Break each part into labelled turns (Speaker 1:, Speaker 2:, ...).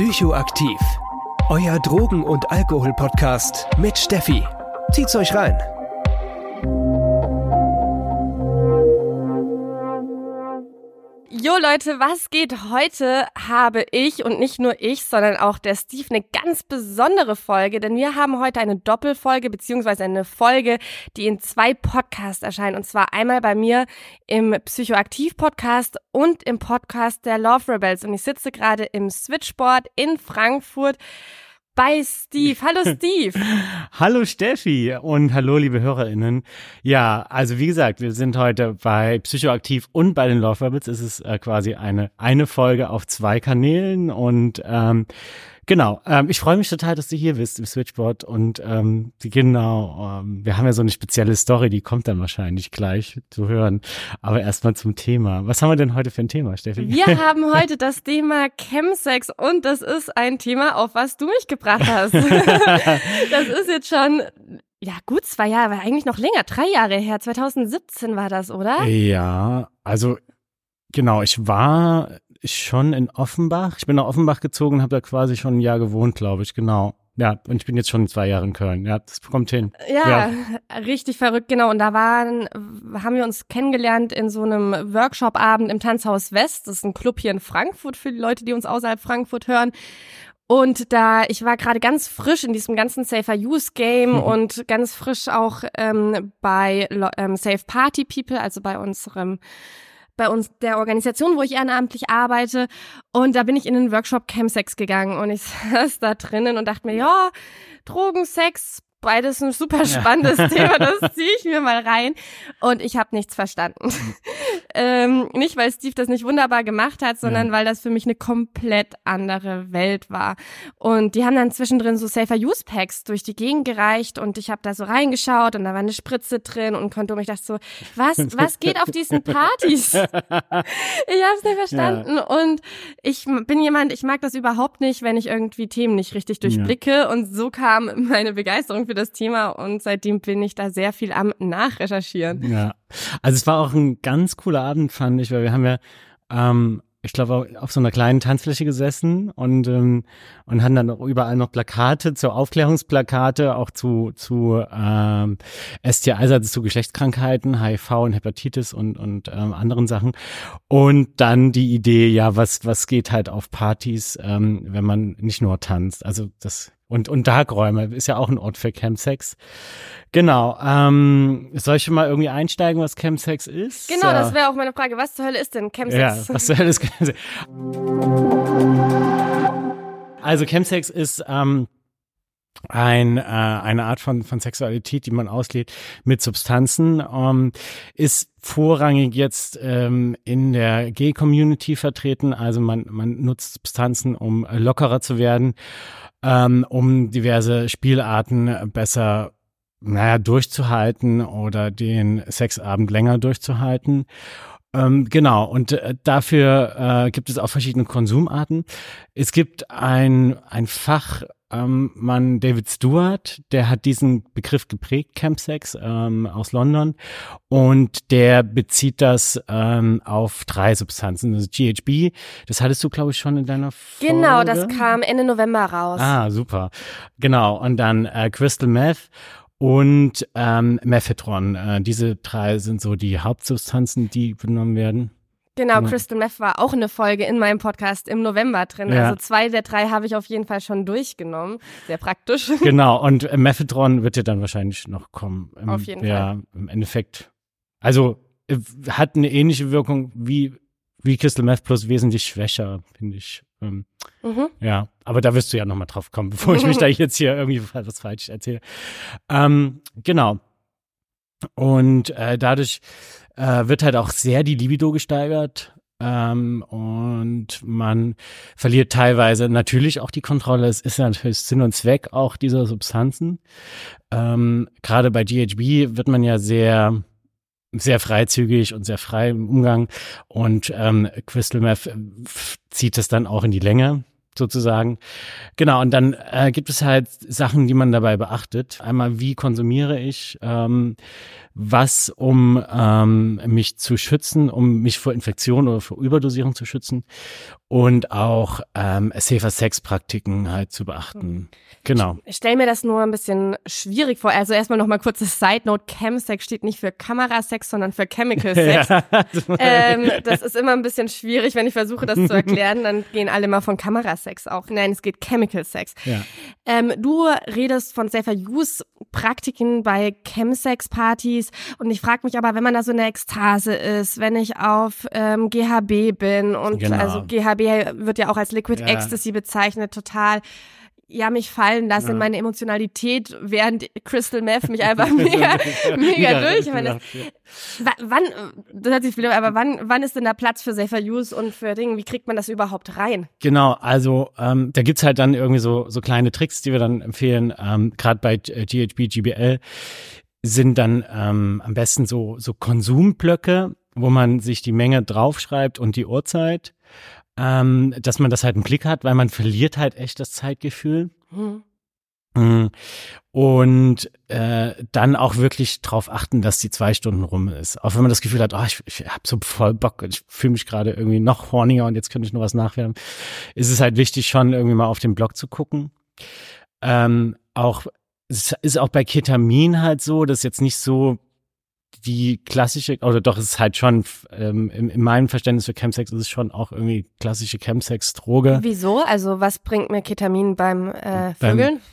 Speaker 1: Psychoaktiv. Euer Drogen- und Alkohol-Podcast mit Steffi. Zieht's euch rein.
Speaker 2: Leute, was geht? Heute habe ich und nicht nur ich, sondern auch der Steve eine ganz besondere Folge, denn wir haben heute eine Doppelfolge beziehungsweise eine Folge, die in zwei Podcasts erscheint und zwar einmal bei mir im Psychoaktiv Podcast und im Podcast der Love Rebels und ich sitze gerade im Switchboard in Frankfurt bei Steve. Hallo Steve.
Speaker 3: hallo Steffi und hallo liebe HörerInnen. Ja, also wie gesagt, wir sind heute bei Psychoaktiv und bei den Love Rebels. Es ist äh, quasi eine, eine Folge auf zwei Kanälen und ähm, Genau, ähm, ich freue mich total, dass du hier bist im Switchboard und ähm, genau, ähm, wir haben ja so eine spezielle Story, die kommt dann wahrscheinlich gleich zu hören. Aber erstmal zum Thema. Was haben wir denn heute für ein Thema, Steffi?
Speaker 2: Wir haben heute das Thema Chemsex und das ist ein Thema, auf was du mich gebracht hast. das ist jetzt schon ja, gut zwei Jahre, aber eigentlich noch länger, drei Jahre her. 2017 war das, oder?
Speaker 3: Ja, also genau, ich war schon in Offenbach. Ich bin nach Offenbach gezogen, habe da quasi schon ein Jahr gewohnt, glaube ich, genau. Ja, und ich bin jetzt schon zwei Jahre in Köln. Ja, das kommt hin.
Speaker 2: Ja, ja, richtig verrückt, genau. Und da waren, haben wir uns kennengelernt in so einem Workshop-Abend im Tanzhaus West. Das ist ein Club hier in Frankfurt für die Leute, die uns außerhalb Frankfurt hören. Und da, ich war gerade ganz frisch in diesem ganzen Safer Use Game mhm. und ganz frisch auch ähm, bei ähm, Safe Party People, also bei unserem bei uns der Organisation, wo ich ehrenamtlich arbeite. Und da bin ich in den Workshop Chemsex gegangen und ich saß da drinnen und dachte mir, ja, Drogen, Sex, beides ein super spannendes ja. Thema, das ziehe ich mir mal rein. Und ich habe nichts verstanden. ähm, nicht, weil Steve das nicht wunderbar gemacht hat, sondern ja. weil das für mich eine komplett andere Welt war. Und die haben dann zwischendrin so Safer Use Packs durch die Gegend gereicht und ich habe da so reingeschaut und da war eine Spritze drin und konnte mich dachte so, was, was geht auf diesen Partys? ich habe es nicht verstanden. Ja. Und ich bin jemand, ich mag das überhaupt nicht, wenn ich irgendwie Themen nicht richtig durchblicke. Und so kam meine Begeisterung für das Thema und seitdem bin ich da sehr viel am Nachrecherchieren.
Speaker 3: Ja, also es war auch ein ganz cooler Abend, fand ich, weil wir haben ja ähm, ich glaube, auf so einer kleinen Tanzfläche gesessen und, ähm, und haben dann auch überall noch Plakate, zu Aufklärungsplakate, auch zu, zu ähm, STI, also zu Geschlechtskrankheiten, HIV und Hepatitis und, und ähm, anderen Sachen. Und dann die Idee, ja, was, was geht halt auf Partys, ähm, wenn man nicht nur tanzt. Also das und, und Darkräume ist ja auch ein Ort für Chemsex. Genau. Ähm, soll ich schon mal irgendwie einsteigen, was Chemsex ist?
Speaker 2: Genau, das wäre auch meine Frage. Was zur Hölle ist denn Chemsex?
Speaker 3: Ja, was zur Hölle ist Chemsex? Also Chemsex ist ähm, ein, äh, eine Art von, von Sexualität, die man auslebt mit Substanzen, ähm, ist vorrangig jetzt ähm, in der Gay-Community vertreten. Also man, man nutzt Substanzen, um lockerer zu werden, ähm, um diverse Spielarten besser naja, durchzuhalten oder den Sexabend länger durchzuhalten. Ähm, genau, und äh, dafür äh, gibt es auch verschiedene Konsumarten. Es gibt ein, ein Fach, ähm, Mann David Stewart, der hat diesen Begriff geprägt, Campsex ähm, aus London, und der bezieht das ähm, auf drei Substanzen. Also GHB, das hattest du, glaube ich, schon in deiner Folge.
Speaker 2: Genau, das kam Ende November raus.
Speaker 3: Ah, super. Genau, und dann äh, Crystal Meth und ähm, Mephedron. Äh, diese drei sind so die Hauptsubstanzen, die benommen werden.
Speaker 2: Genau, Crystal Meth war auch eine Folge in meinem Podcast im November drin. Ja. Also zwei der drei habe ich auf jeden Fall schon durchgenommen. Sehr praktisch.
Speaker 3: Genau, und äh, Mephedron wird ja dann wahrscheinlich noch kommen.
Speaker 2: Im, auf jeden
Speaker 3: ja, Fall. Im Endeffekt. Also äh, hat eine ähnliche Wirkung wie, wie Crystal Meth plus wesentlich schwächer, finde ich. Ähm, mhm. Ja, aber da wirst du ja nochmal drauf kommen, bevor ich mich da jetzt hier irgendwie was falsch erzähle. Ähm, genau. Und äh, dadurch äh, wird halt auch sehr die Libido gesteigert. Ähm, und man verliert teilweise natürlich auch die Kontrolle. Es ist natürlich Sinn und Zweck auch dieser Substanzen. Ähm, Gerade bei GHB wird man ja sehr sehr freizügig und sehr frei im Umgang und ähm, Crystal Meth zieht es dann auch in die Länge sozusagen. Genau, und dann äh, gibt es halt Sachen, die man dabei beachtet. Einmal, wie konsumiere ich, ähm, was, um ähm, mich zu schützen, um mich vor Infektion oder vor Überdosierung zu schützen. und auch ähm, safer Sex Praktiken halt zu beachten. Genau.
Speaker 2: Ich stelle mir das nur ein bisschen schwierig vor. Also erstmal noch mal kurzes Side Note: Chemsex steht nicht für Kamerasex, sondern für Chemical Sex. Ja. ähm, das ist immer ein bisschen schwierig, wenn ich versuche, das zu erklären. Dann gehen alle mal von Kamerasex auch. Nein, es geht Chemical Sex. Ja. Ähm, du redest von Safer Use Praktiken bei Chemsex Partys und ich frage mich aber, wenn man da so eine Ekstase ist, wenn ich auf ähm, GHB bin und genau. also GHB wird ja auch als Liquid ja. Ecstasy bezeichnet, total ja, mich fallen lassen ja. in meine Emotionalität, während Crystal Meth mich einfach mega, mega durch. Ich meine, das, wann, das hört sich viel, aber wann, wann ist denn da Platz für Safer Use und für Dinge? Wie kriegt man das überhaupt rein?
Speaker 3: Genau, also ähm, da gibt's halt dann irgendwie so, so kleine Tricks, die wir dann empfehlen, ähm, gerade bei GHB, GBL sind dann ähm, am besten so, so Konsumblöcke, wo man sich die Menge draufschreibt und die Uhrzeit, ähm, dass man das halt im Blick hat, weil man verliert halt echt das Zeitgefühl. Hm. Und äh, dann auch wirklich drauf achten, dass die zwei Stunden rum ist. Auch wenn man das Gefühl hat, oh, ich, ich habe so voll Bock, ich fühle mich gerade irgendwie noch horniger und jetzt könnte ich noch was nachwerfen, ist es halt wichtig, schon irgendwie mal auf den Blog zu gucken. Ähm, auch es ist auch bei Ketamin halt so, dass jetzt nicht so die klassische, oder doch, es ist halt schon, ähm, in, in meinem Verständnis für Chemsex ist es schon auch irgendwie klassische Chemsex-Droge.
Speaker 2: Wieso? Also was bringt mir Ketamin beim äh, Vögeln?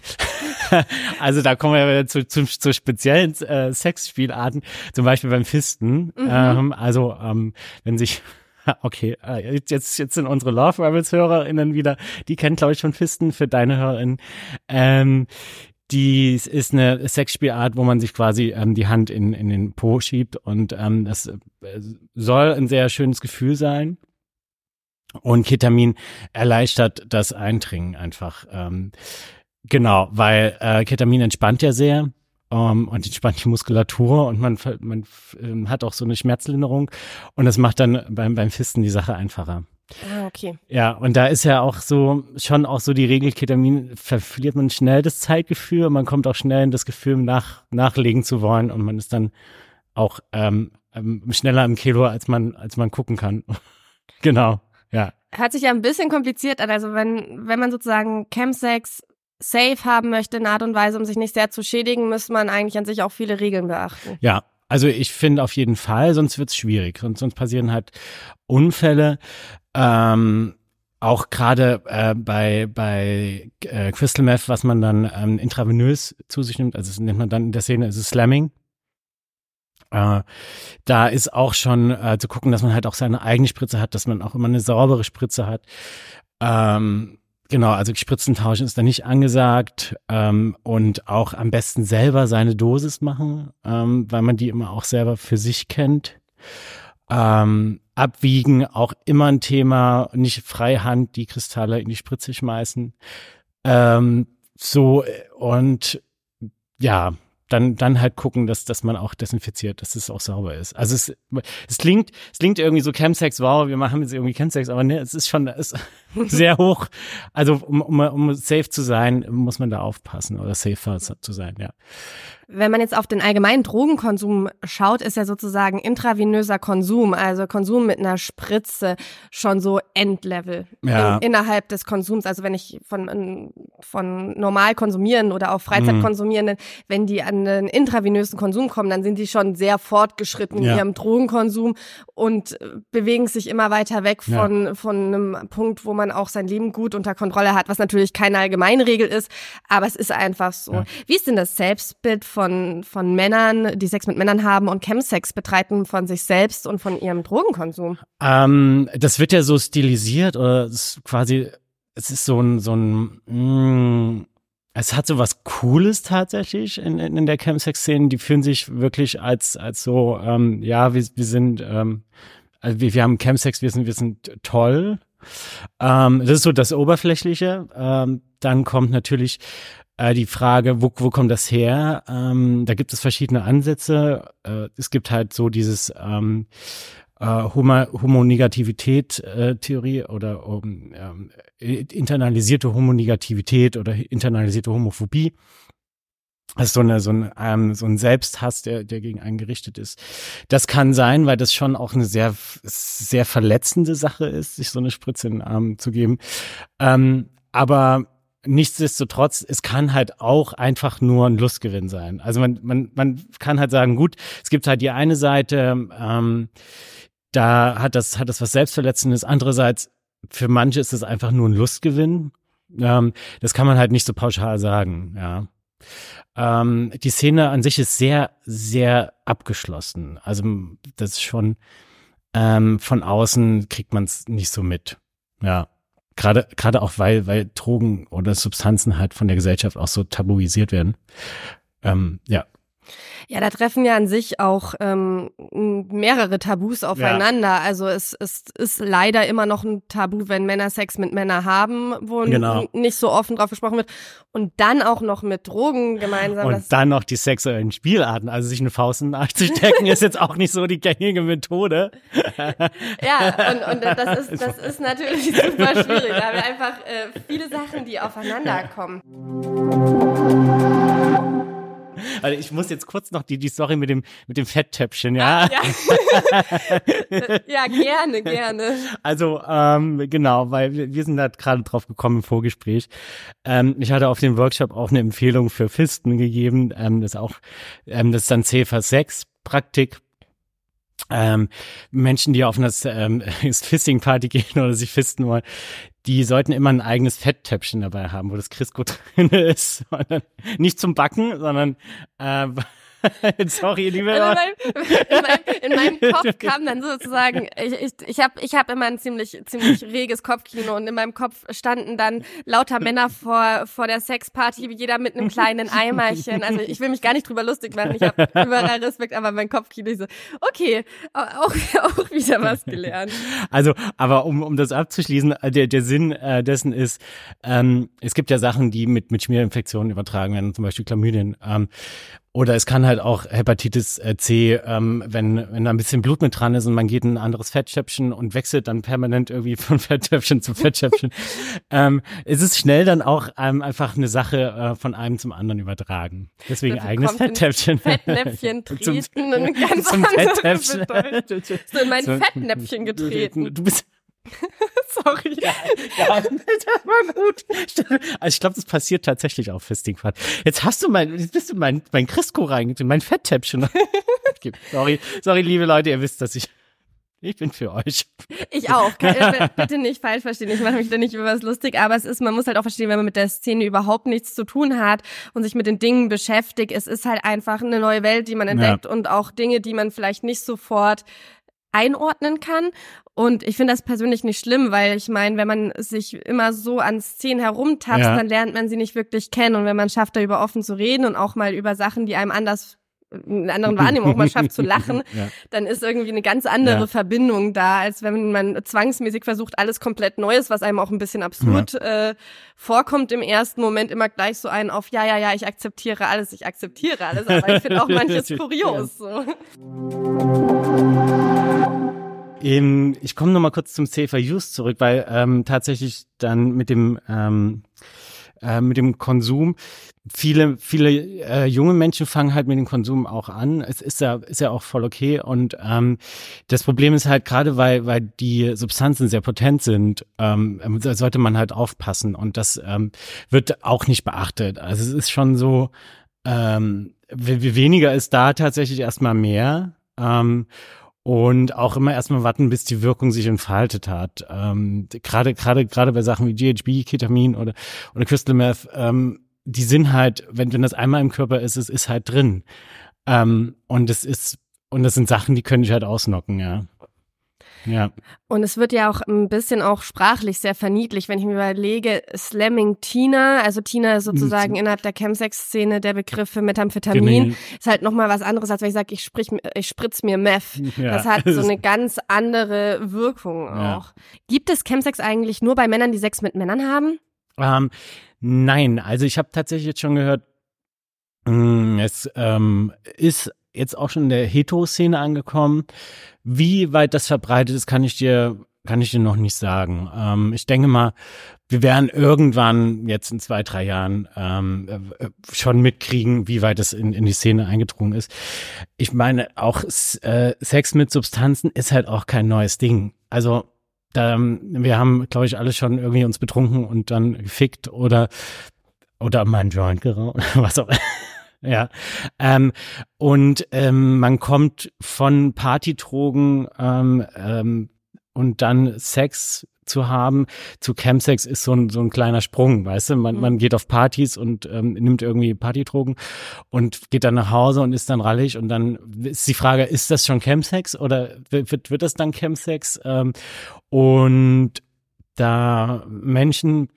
Speaker 3: Also da kommen wir wieder zu, zu, zu speziellen äh, Sexspielarten, zum Beispiel beim Fisten. Mhm. Ähm, also ähm, wenn sich Okay, äh, jetzt, jetzt sind unsere Love Rebels HörerInnen wieder, die kennen, glaube ich, schon Fisten für deine HörerInnen. Ähm, die ist eine Sexspielart, wo man sich quasi ähm, die Hand in, in den Po schiebt und ähm, das äh, soll ein sehr schönes Gefühl sein. Und Ketamin erleichtert das Eindringen einfach. Ähm, genau, weil äh, Ketamin entspannt ja sehr um, und entspannt die Muskulatur und man, man äh, hat auch so eine Schmerzlinderung und das macht dann beim, beim Fisten die Sache einfacher.
Speaker 2: Ah, okay.
Speaker 3: Ja, und da ist ja auch so, schon auch so die Regel, Ketamin verliert man schnell das Zeitgefühl, man kommt auch schnell in das Gefühl, nach, nachlegen zu wollen und man ist dann auch ähm, ähm schneller im Kilo, als man, als man gucken kann. genau, ja.
Speaker 2: Hört sich ja ein bisschen kompliziert an. Also wenn, wenn man sozusagen Chemsex safe haben möchte in Art und Weise, um sich nicht sehr zu schädigen, müsste man eigentlich an sich auch viele Regeln beachten.
Speaker 3: Ja, also ich finde auf jeden Fall, sonst wird es schwierig. Und sonst passieren halt Unfälle. Ähm, auch gerade äh, bei bei äh, Crystal Meth, was man dann ähm, intravenös zu sich nimmt, also das nennt man dann in der Szene, ist es Slamming. Äh, da ist auch schon äh, zu gucken, dass man halt auch seine eigene Spritze hat, dass man auch immer eine saubere Spritze hat. Ähm, genau, also Spritzen tauschen ist da nicht angesagt ähm, und auch am besten selber seine Dosis machen, ähm, weil man die immer auch selber für sich kennt. Ähm, abwiegen, auch immer ein Thema, nicht freihand die Kristalle in die Spritze schmeißen. Ähm, so, und ja, dann, dann halt gucken, dass, dass man auch desinfiziert, dass es auch sauber ist. Also es, es klingt, es klingt irgendwie so Chemsex, wow, wir machen jetzt irgendwie Chemsex, aber ne, es ist schon, es ist sehr hoch. Also um, um, um safe zu sein, muss man da aufpassen oder safer zu sein, ja.
Speaker 2: Wenn man jetzt auf den allgemeinen Drogenkonsum schaut, ist ja sozusagen intravenöser Konsum, also Konsum mit einer Spritze, schon so Endlevel ja. in, innerhalb des Konsums. Also wenn ich von, von normal konsumieren oder auch Freizeitkonsumierenden, mhm. wenn die an den intravenösen Konsum kommen, dann sind die schon sehr fortgeschritten ja. in ihrem Drogenkonsum und bewegen sich immer weiter weg von, ja. von einem Punkt, wo man auch sein Leben gut unter Kontrolle hat, was natürlich keine Allgemeinregel ist, aber es ist einfach so. Wie ist denn das Selbstbild von, von Männern, die Sex mit Männern haben und Chemsex betreiben von sich selbst und von ihrem Drogenkonsum?
Speaker 3: Ähm, das wird ja so stilisiert oder ist quasi, es ist so ein, so ein, mm, es hat so was Cooles tatsächlich in, in, in der Chemsex-Szene. Die fühlen sich wirklich als, als so, ähm, ja, wir, wir sind, ähm, also wir, wir haben Chemsex, wir sind, wir sind toll. Ähm, das ist so das Oberflächliche. Ähm, dann kommt natürlich äh, die Frage, wo, wo kommt das her? Ähm, da gibt es verschiedene Ansätze. Äh, es gibt halt so dieses ähm, äh, Homonegativität-Theorie oder um, ähm, internalisierte Homonegativität oder internalisierte Homophobie. also so, eine, so, ein, ähm, so ein Selbsthass, der, der gegen einen gerichtet ist. Das kann sein, weil das schon auch eine sehr, sehr verletzende Sache ist, sich so eine Spritze in den Arm zu geben. Ähm, aber nichtsdestotrotz, es kann halt auch einfach nur ein Lustgewinn sein. Also man, man, man kann halt sagen, gut, es gibt halt die eine Seite, ähm, da hat das, hat das was Selbstverletzendes. Andererseits, für manche ist es einfach nur ein Lustgewinn. Ähm, das kann man halt nicht so pauschal sagen, ja. Ähm, die Szene an sich ist sehr, sehr abgeschlossen. Also das ist schon ähm, von außen kriegt man es nicht so mit. Ja. Gerade, gerade auch weil, weil Drogen oder Substanzen halt von der Gesellschaft auch so tabuisiert werden. Ähm, ja,
Speaker 2: ja, da treffen ja an sich auch ähm, mehrere Tabus aufeinander. Ja. Also es, es ist leider immer noch ein Tabu, wenn Männer Sex mit Männern haben, wo genau. nicht so offen drauf gesprochen wird. Und dann auch noch mit Drogen gemeinsam.
Speaker 3: Und dann noch die sexuellen Spielarten. Also sich eine Faust in den Arsch zu stecken, ist jetzt auch nicht so die gängige Methode.
Speaker 2: ja, und, und das, ist, das ist natürlich super schwierig. Da haben wir einfach äh, viele Sachen, die aufeinander kommen.
Speaker 3: Also ich muss jetzt kurz noch die, die Story mit dem, mit dem Fetttöpfchen, ja? Ah,
Speaker 2: ja. ja, gerne, gerne.
Speaker 3: Also, ähm, genau, weil wir, wir sind da gerade drauf gekommen im Vorgespräch. Ähm, ich hatte auf dem Workshop auch eine Empfehlung für Fisten gegeben. Ähm, das ist auch, ähm, das ist dann CFA 6 Praktik ähm, Menschen, die auf eine ähm, Fisting-Party gehen oder sich fisten wollen, die sollten immer ein eigenes Fetttöpfchen dabei haben, wo das Crisco drin ist. Nicht zum Backen, sondern äh, Sorry, liebe also
Speaker 2: in, meinem, in, meinem, Kopf kam dann sozusagen, ich, ich, ich habe ich hab immer ein ziemlich, ziemlich reges Kopfkino und in meinem Kopf standen dann lauter Männer vor, vor der Sexparty, jeder mit einem kleinen Eimerchen. Also ich will mich gar nicht drüber lustig machen, ich habe überall Respekt, aber mein Kopfkino ist so, okay, auch, auch wieder was gelernt.
Speaker 3: Also, aber um, um das abzuschließen, äh, der, der Sinn äh, dessen ist, ähm, es gibt ja Sachen, die mit, mit Schmierinfektionen übertragen werden, zum Beispiel Chlamydien. Ähm, oder es kann halt auch Hepatitis äh, C, ähm, wenn, wenn da ein bisschen Blut mit dran ist und man geht in ein anderes Fettschöpfchen und wechselt dann permanent irgendwie von Fettschöpfchen zu Fettschöpfchen. ähm, es ist schnell dann auch ähm, einfach eine Sache äh, von einem zum anderen übertragen. Deswegen Dafür eigenes Fetttöpfchen.
Speaker 2: Fettnäpfchen treten, zum, eine ganz zum andere Fetttöpfchen. So in mein so, Fettnäpfchen getreten.
Speaker 3: Du bist Sorry. Ja, ja, das war gut. Also ich glaube, das passiert tatsächlich auf Fistingfahrt. Jetzt hast du mein, jetzt bist du mein, mein Crisco reingetan, mein Fetttäppchen. sorry, sorry, liebe Leute, ihr wisst, dass ich ich bin für euch.
Speaker 2: Ich auch. Äh, bitte nicht falsch verstehen. Ich mache mich da nicht über was lustig, aber es ist, man muss halt auch verstehen, wenn man mit der Szene überhaupt nichts zu tun hat und sich mit den Dingen beschäftigt. Es ist halt einfach eine neue Welt, die man entdeckt ja. und auch Dinge, die man vielleicht nicht sofort einordnen kann. Und ich finde das persönlich nicht schlimm, weil ich meine, wenn man sich immer so an Szenen herumtapst, ja. dann lernt man sie nicht wirklich kennen. Und wenn man schafft, darüber offen zu reden und auch mal über Sachen, die einem anders in anderen Wahrnehmung auch mal schafft zu lachen, ja. dann ist irgendwie eine ganz andere ja. Verbindung da, als wenn man zwangsmäßig versucht, alles komplett Neues, was einem auch ein bisschen absurd ja. äh, vorkommt im ersten Moment, immer gleich so einen auf, ja, ja, ja, ich akzeptiere alles, ich akzeptiere alles, aber ich finde auch manches kurios. So.
Speaker 3: Ähm, ich komme noch mal kurz zum Safer Use zurück, weil ähm, tatsächlich dann mit dem ähm, äh, mit dem Konsum viele viele äh, junge Menschen fangen halt mit dem Konsum auch an. Es ist ja ist ja auch voll okay und ähm, das Problem ist halt gerade weil weil die Substanzen sehr potent sind, ähm, sollte man halt aufpassen und das ähm, wird auch nicht beachtet. Also es ist schon so ähm, weniger ist da tatsächlich erstmal mehr. Ähm, und auch immer erstmal warten, bis die Wirkung sich entfaltet hat. Ähm, gerade gerade gerade bei Sachen wie GHB, Ketamin oder oder Crystal Meth, ähm, die sind halt, wenn wenn das einmal im Körper ist, es ist halt drin. Ähm, und es ist und das sind Sachen, die können dich halt ausnocken, ja. Ja.
Speaker 2: Und es wird ja auch ein bisschen auch sprachlich sehr verniedlich, wenn ich mir überlege, Slamming Tina, also Tina ist sozusagen mhm. innerhalb der Chemsex-Szene der Begriff für Methamphetamin, genau. ist halt nochmal was anderes, als wenn ich sage, ich, sprich, ich spritz mir Meth. Ja. Das hat so eine ganz andere Wirkung auch. Ja. Gibt es Chemsex eigentlich nur bei Männern, die Sex mit Männern haben?
Speaker 3: Ähm, nein, also ich habe tatsächlich jetzt schon gehört, mm, es ähm, ist jetzt auch schon in der Hetero-Szene angekommen. Wie weit das verbreitet ist, kann ich dir kann ich dir noch nicht sagen. Ähm, ich denke mal, wir werden irgendwann jetzt in zwei, drei Jahren ähm, äh, schon mitkriegen, wie weit es in, in die Szene eingedrungen ist. Ich meine, auch äh, Sex mit Substanzen ist halt auch kein neues Ding. Also da, wir haben, glaube ich, alle schon irgendwie uns betrunken und dann gefickt oder oder mal einen Joint geraucht, was auch ja. Ähm, und ähm, man kommt von Partydrogen ähm, ähm, und dann Sex zu haben zu Chemsex ist so ein, so ein kleiner Sprung, weißt du? Man, mhm. man geht auf Partys und ähm, nimmt irgendwie Partydrogen und geht dann nach Hause und ist dann rallig und dann ist die Frage, ist das schon Chemsex oder wird, wird das dann Chemsex? Ähm, und da Menschen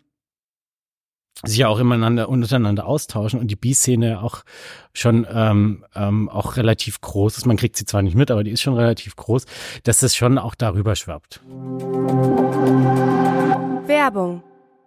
Speaker 3: sich ja auch immer untereinander austauschen und die B-Szene auch schon ähm, ähm, auch relativ groß ist. Man kriegt sie zwar nicht mit, aber die ist schon relativ groß, dass es schon auch darüber schwappt.
Speaker 2: Werbung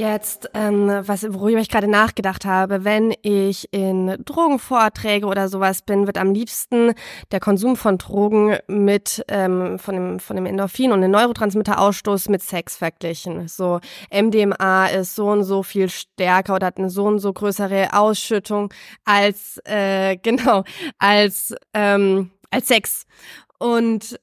Speaker 2: Jetzt, ähm, was, worüber ich gerade nachgedacht habe, wenn ich in Drogenvorträge oder sowas bin, wird am liebsten der Konsum von Drogen mit ähm, von dem von dem Endorphin und dem Neurotransmitterausstoß mit Sex verglichen. So MDMA ist so und so viel stärker oder hat eine so und so größere Ausschüttung als äh, genau als ähm, als Sex. Und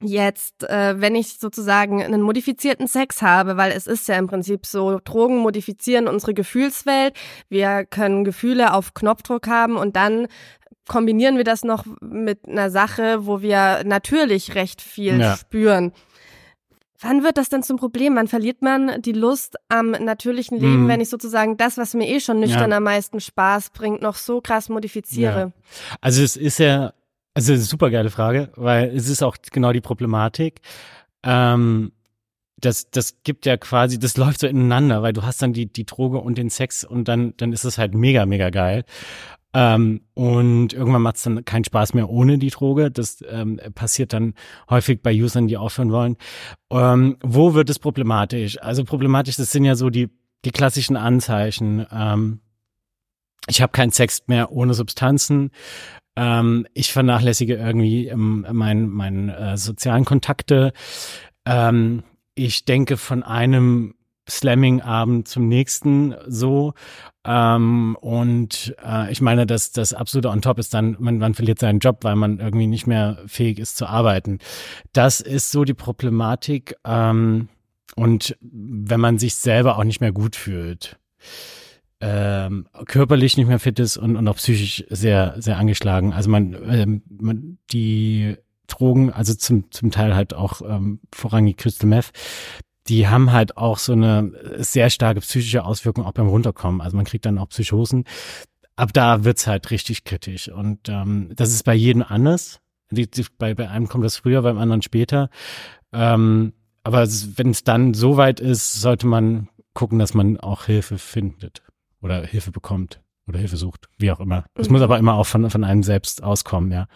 Speaker 2: jetzt, äh, wenn ich sozusagen einen modifizierten Sex habe, weil es ist ja im Prinzip so, Drogen modifizieren unsere Gefühlswelt, wir können Gefühle auf Knopfdruck haben und dann kombinieren wir das noch mit einer Sache, wo wir natürlich recht viel ja. spüren. Wann wird das denn zum Problem? Wann verliert man die Lust am natürlichen Leben, mhm. wenn ich sozusagen das, was mir eh schon nüchtern ja. am meisten Spaß bringt, noch so krass modifiziere? Ja.
Speaker 3: Also es ist ja also super geile Frage, weil es ist auch genau die Problematik. Ähm, das, das gibt ja quasi, das läuft so ineinander, weil du hast dann die, die Droge und den Sex und dann, dann ist es halt mega, mega geil. Ähm, und irgendwann macht es dann keinen Spaß mehr ohne die Droge. Das ähm, passiert dann häufig bei Usern, die aufhören wollen. Ähm, wo wird es problematisch? Also problematisch, das sind ja so die, die klassischen Anzeichen. Ähm, ich habe keinen Sex mehr ohne Substanzen. Ähm, ich vernachlässige irgendwie ähm, mein, mein äh, sozialen Kontakte. Ähm, ich denke von einem Slamming-Abend zum nächsten so. Ähm, und äh, ich meine, dass das absolute on top ist dann, man, man verliert seinen Job, weil man irgendwie nicht mehr fähig ist zu arbeiten. Das ist so die Problematik. Ähm, und wenn man sich selber auch nicht mehr gut fühlt ähm, körperlich nicht mehr fit ist und, und auch psychisch sehr, sehr angeschlagen. Also man, ähm, man die Drogen, also zum, zum Teil halt auch ähm, vorrangig Crystal Meth, die haben halt auch so eine sehr starke psychische Auswirkung auch beim Runterkommen. Also man kriegt dann auch Psychosen. Ab da wird's halt richtig kritisch. Und ähm, das ist bei jedem anders. Die, die, bei, bei einem kommt das früher, beim anderen später. Ähm, aber wenn es dann so weit ist, sollte man gucken, dass man auch Hilfe findet oder Hilfe bekommt oder Hilfe sucht, wie auch immer. Das mhm. muss aber immer auch von, von einem selbst auskommen, ja.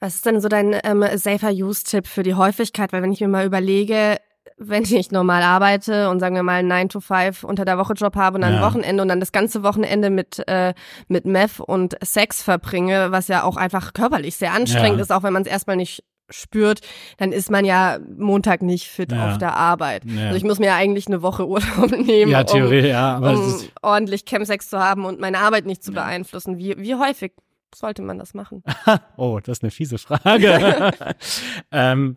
Speaker 2: Was ist denn so dein ähm, safer Use-Tipp für die Häufigkeit? Weil wenn ich mir mal überlege, wenn ich normal arbeite und sagen wir mal einen 9 to 5 unter der Woche Job habe und dann ja. Wochenende und dann das ganze Wochenende mit, äh, mit Meth und Sex verbringe, was ja auch einfach körperlich sehr anstrengend ja. ist, auch wenn man es erstmal nicht spürt, dann ist man ja Montag nicht fit ja. auf der Arbeit. Ja. Also ich muss mir ja eigentlich eine Woche Urlaub nehmen, ja, Theorie, um, ja, um ordentlich Chemsex zu haben und meine Arbeit nicht zu beeinflussen. Wie, wie häufig sollte man das machen?
Speaker 3: oh, das ist eine fiese Frage. ähm,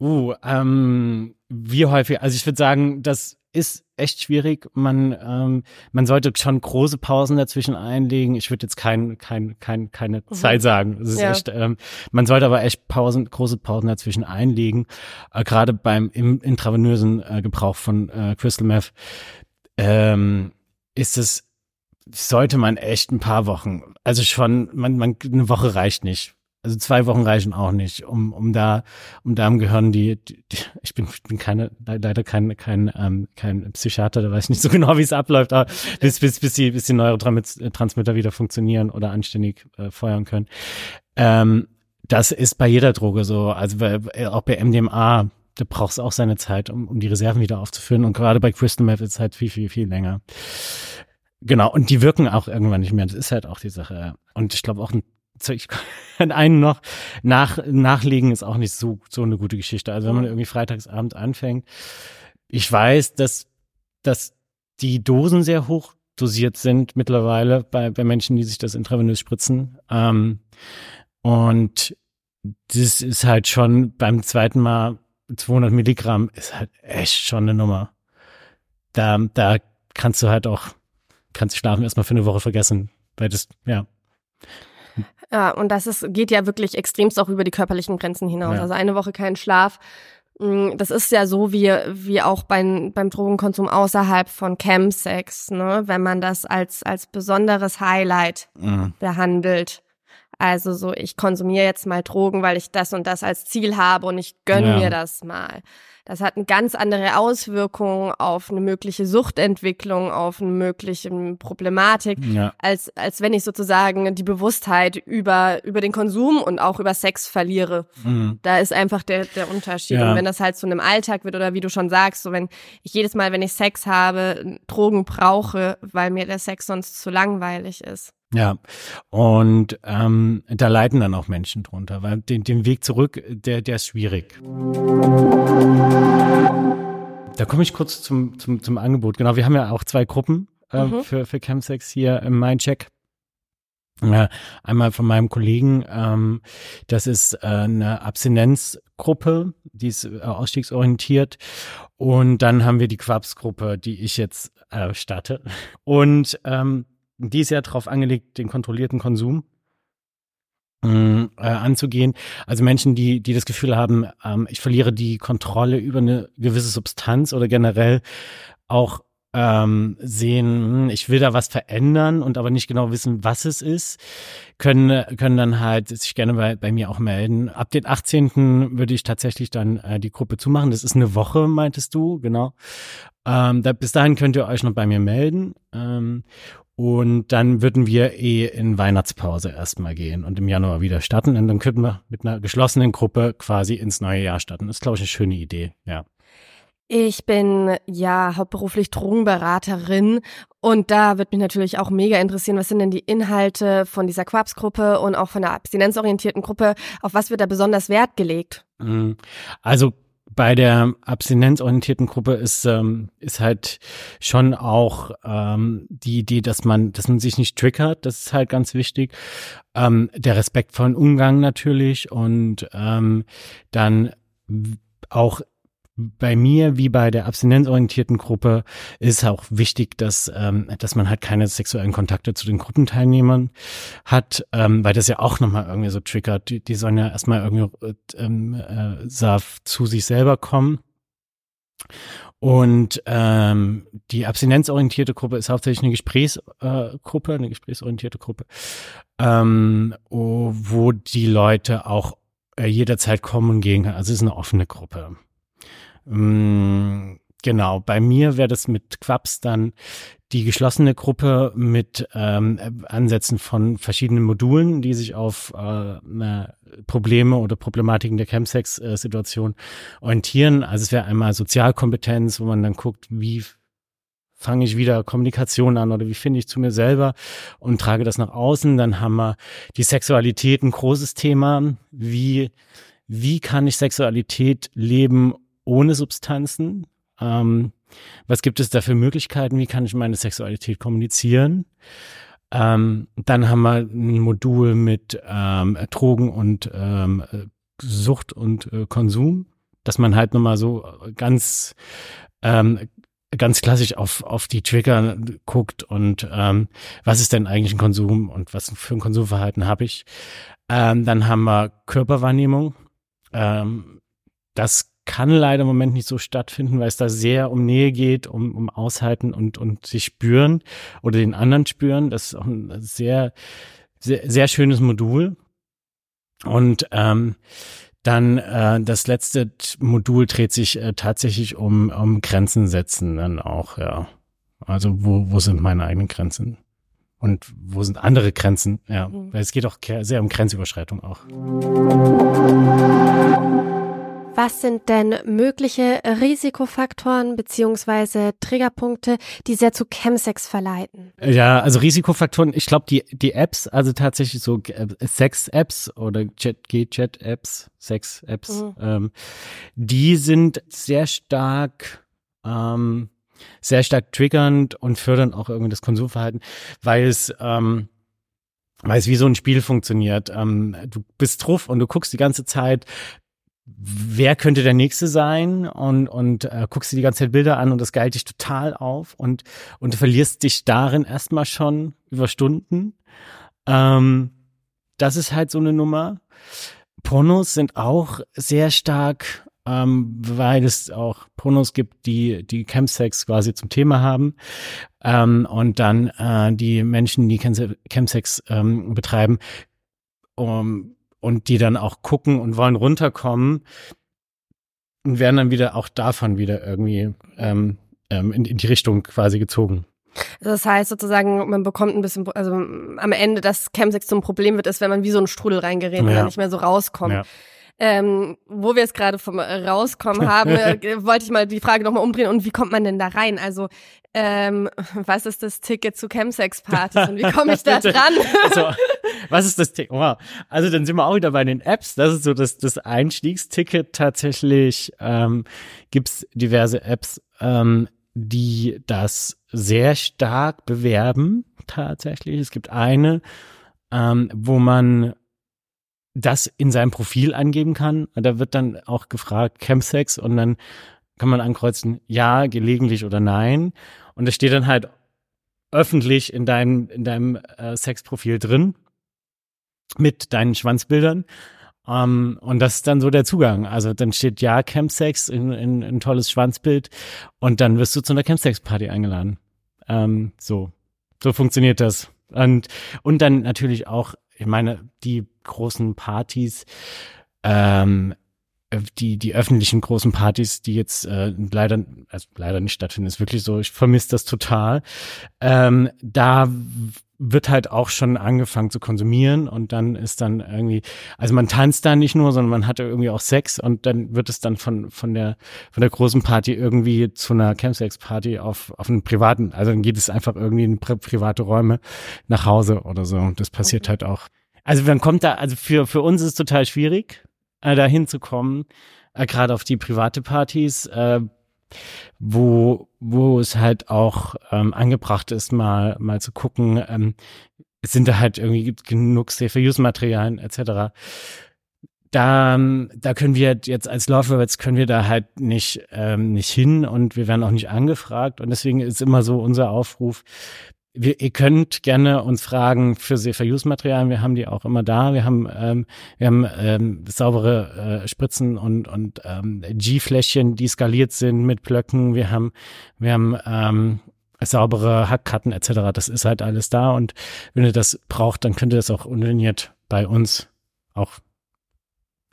Speaker 3: uh, ähm, wie häufig? Also ich würde sagen, das ist echt schwierig. Man, ähm, man sollte schon große Pausen dazwischen einlegen. Ich würde jetzt kein, kein, kein, keine mhm. Zeit sagen. Das ist ja. echt, ähm, man sollte aber echt Pausen, große Pausen dazwischen einlegen. Äh, Gerade beim im intravenösen äh, Gebrauch von äh, Crystal Meth ähm, ist es sollte man echt ein paar Wochen, also schon, man, man, eine Woche reicht nicht. Also zwei Wochen reichen auch nicht, um, um da, um da im Gehirn die, die, die ich bin, ich bin keine, leider kein, kein, ähm, kein Psychiater, da weiß ich nicht so genau, wie es abläuft, aber bis, bis, bis die, bis die Neurotransmitter wieder funktionieren oder anständig äh, feuern können. Ähm, das ist bei jeder Droge so, also bei, auch bei MDMA, da brauchst du auch seine Zeit, um, um die Reserven wieder aufzufüllen und gerade bei Crystal Meth ist es halt viel, viel, viel länger. Genau, und die wirken auch irgendwann nicht mehr. Das ist halt auch die Sache. Und ich glaube auch ein ich kann einen noch nach, nachlegen ist auch nicht so, so eine gute Geschichte. Also wenn man mhm. irgendwie freitagsabend anfängt, ich weiß, dass, dass die Dosen sehr hoch dosiert sind mittlerweile bei, bei Menschen, die sich das intravenös spritzen. Ähm, und das ist halt schon beim zweiten Mal 200 Milligramm ist halt echt schon eine Nummer. Da, da kannst du halt auch kannst Schlafen erstmal für eine Woche vergessen, weil das, ja.
Speaker 2: Ja, und das ist, geht ja wirklich extremst auch über die körperlichen Grenzen hinaus. Ja. Also eine Woche kein Schlaf. Mm, das ist ja so wie, wie auch beim, beim Drogenkonsum außerhalb von Chemsex, ne? wenn man das als, als besonderes Highlight mhm. behandelt. Also so, ich konsumiere jetzt mal Drogen, weil ich das und das als Ziel habe und ich gönne ja. mir das mal. Das hat eine ganz andere Auswirkung auf eine mögliche Suchtentwicklung, auf eine mögliche Problematik, ja. als, als wenn ich sozusagen die Bewusstheit über, über den Konsum und auch über Sex verliere. Mhm. Da ist einfach der, der Unterschied. Ja. Und wenn das halt zu einem Alltag wird oder wie du schon sagst, so wenn ich jedes Mal, wenn ich Sex habe, Drogen brauche, weil mir der Sex sonst zu langweilig ist.
Speaker 3: Ja, und ähm, da leiden dann auch Menschen drunter, weil den, den Weg zurück, der, der ist schwierig. Da komme ich kurz zum, zum, zum Angebot. Genau, wir haben ja auch zwei Gruppen äh, mhm. für, für Chemsex hier im Mindcheck. Äh, einmal von meinem Kollegen, ähm, das ist äh, eine Abstinenzgruppe, die ist äh, ausstiegsorientiert. Und dann haben wir die Quabs-Gruppe, die ich jetzt äh, starte. Und ähm, die ist ja darauf angelegt, den kontrollierten Konsum äh, anzugehen. Also Menschen, die, die das Gefühl haben, ähm, ich verliere die Kontrolle über eine gewisse Substanz oder generell auch ähm, sehen, hm, ich will da was verändern und aber nicht genau wissen, was es ist, können, können dann halt sich gerne bei, bei mir auch melden. Ab den 18. würde ich tatsächlich dann äh, die Gruppe zumachen. Das ist eine Woche, meintest du, genau. Ähm, da, bis dahin könnt ihr euch noch bei mir melden. Ähm, und dann würden wir eh in Weihnachtspause erstmal gehen und im Januar wieder starten. Und dann könnten wir mit einer geschlossenen Gruppe quasi ins neue Jahr starten. Das ist, glaube ich, eine schöne Idee, ja.
Speaker 2: Ich bin ja hauptberuflich Drogenberaterin und da wird mich natürlich auch mega interessieren, was sind denn die Inhalte von dieser Quabs-Gruppe und auch von der abstinenzorientierten Gruppe, auf was wird da besonders Wert gelegt?
Speaker 3: Mhm. Also bei der abstinenzorientierten Gruppe ist, ähm, ist halt schon auch ähm, die Idee, dass man, dass man sich nicht triggert, das ist halt ganz wichtig. Ähm, der respektvollen Umgang natürlich und ähm, dann auch bei mir wie bei der abstinenzorientierten Gruppe ist auch wichtig, dass, ähm, dass man halt keine sexuellen Kontakte zu den Gruppenteilnehmern hat, ähm, weil das ja auch nochmal irgendwie so triggert. Die, die sollen ja erstmal irgendwie ähm, äh, zu sich selber kommen. Und ähm, die abstinenzorientierte Gruppe ist hauptsächlich eine Gesprächsgruppe, äh, eine gesprächsorientierte Gruppe, ähm, wo die Leute auch äh, jederzeit kommen und gehen können. Also es ist eine offene Gruppe. Mm, genau, bei mir wäre das mit Quaps dann die geschlossene Gruppe mit ähm, Ansätzen von verschiedenen Modulen, die sich auf äh, eine Probleme oder Problematiken der Chemsex-Situation orientieren. Also es wäre einmal Sozialkompetenz, wo man dann guckt, wie fange ich wieder Kommunikation an oder wie finde ich zu mir selber und trage das nach außen. Dann haben wir die Sexualität, ein großes Thema. Wie, wie kann ich Sexualität leben ohne Substanzen? Ähm, was gibt es da für Möglichkeiten? Wie kann ich meine Sexualität kommunizieren? Ähm, dann haben wir ein Modul mit ähm, Drogen und ähm, Sucht und äh, Konsum, dass man halt nochmal so ganz ähm, ganz klassisch auf, auf die Trigger guckt und ähm, was ist denn eigentlich ein Konsum und was für ein Konsumverhalten habe ich. Ähm, dann haben wir Körperwahrnehmung. Ähm, das kann leider im Moment nicht so stattfinden, weil es da sehr um Nähe geht, um, um Aushalten und, und sich spüren oder den anderen spüren. Das ist auch ein sehr, sehr, sehr schönes Modul. Und ähm, dann äh, das letzte Modul dreht sich äh, tatsächlich um, um Grenzen setzen dann auch, ja. Also wo, wo sind meine eigenen Grenzen? Und wo sind andere Grenzen? Ja, mhm. weil es geht auch sehr um Grenzüberschreitung auch.
Speaker 2: Was sind denn mögliche Risikofaktoren beziehungsweise Triggerpunkte, die sehr zu Chemsex verleiten?
Speaker 3: Ja, also Risikofaktoren, ich glaube, die, die Apps, also tatsächlich so äh, Sex-Apps oder G-Chat-Apps, Sex-Apps, mhm. ähm, die sind sehr stark ähm, sehr stark triggernd und fördern auch irgendwie das Konsumverhalten, weil es ähm, weil es wie so ein Spiel funktioniert. Ähm, du bist drauf und du guckst die ganze Zeit, wer könnte der nächste sein und und äh, guckst dir die ganze Zeit Bilder an und das geilt dich total auf und und du verlierst dich darin erstmal schon über Stunden. Ähm, das ist halt so eine Nummer. Pornos sind auch sehr stark, ähm, weil es auch Pornos gibt, die die Chemsex quasi zum Thema haben ähm, und dann äh, die Menschen, die Chemsex ähm, betreiben, um und die dann auch gucken und wollen runterkommen und werden dann wieder auch davon wieder irgendwie ähm, ähm, in, in die Richtung quasi gezogen.
Speaker 2: Das heißt sozusagen, man bekommt ein bisschen, also am Ende, dass Chemsex zum Problem wird, ist, wenn man wie so ein Strudel reingerät ja. und dann nicht mehr so rauskommt. Ja. Ähm, wo wir es gerade vom Rauskommen haben, äh, wollte ich mal die Frage nochmal umdrehen. Und wie kommt man denn da rein? Also, ähm, was ist das Ticket zu Chemsex-Partys und wie komme ich da dran?
Speaker 3: also, was ist das Ticket? Wow. Also, dann sind wir auch wieder bei den Apps. Das ist so das, das Einstiegsticket tatsächlich. Ähm, Gibt diverse Apps, ähm, die das sehr stark bewerben, tatsächlich. Es gibt eine, ähm, wo man das in seinem Profil angeben kann. Da wird dann auch gefragt, Chemsex und dann kann man ankreuzen, ja, gelegentlich oder nein. Und das steht dann halt öffentlich in deinem, in deinem äh, Sexprofil drin mit deinen Schwanzbildern. Um, ähm, und das ist dann so der Zugang. Also dann steht ja Campsex in, in, in ein tolles Schwanzbild und dann wirst du zu einer Campsex-Party eingeladen. Um, ähm, so, so funktioniert das. Und, und dann natürlich auch ich meine, die großen Partys, ähm, die, die öffentlichen großen Partys, die jetzt äh, leider, also leider nicht stattfinden, ist wirklich so, ich vermisse das total. Ähm, da wird halt auch schon angefangen zu konsumieren und dann ist dann irgendwie, also man tanzt da nicht nur, sondern man hat irgendwie auch Sex und dann wird es dann von, von der, von der großen Party irgendwie zu einer Campsex-Party auf, auf einen privaten, also dann geht es einfach irgendwie in pri private Räume nach Hause oder so. Das passiert okay. halt auch. Also man kommt da, also für, für uns ist es total schwierig, äh, da hinzukommen, äh, gerade auf die private Partys, äh, wo, wo es halt auch ähm, angebracht ist, mal, mal zu gucken, ähm, sind da halt irgendwie genug Safe-Use-Materialien etc. Da, da können wir jetzt als Laufwärts können wir da halt nicht, ähm, nicht hin und wir werden auch nicht angefragt. Und deswegen ist immer so unser Aufruf, wir, ihr könnt gerne uns fragen für Safer-Use-Materialien. Wir haben die auch immer da. Wir haben, ähm, wir haben ähm, saubere äh, Spritzen und, und ähm, G-Fläschchen, die skaliert sind mit Blöcken. Wir haben, wir haben ähm, saubere Hackkarten etc. Das ist halt alles da. Und wenn ihr das braucht, dann könnt ihr das auch ungeniert bei uns auch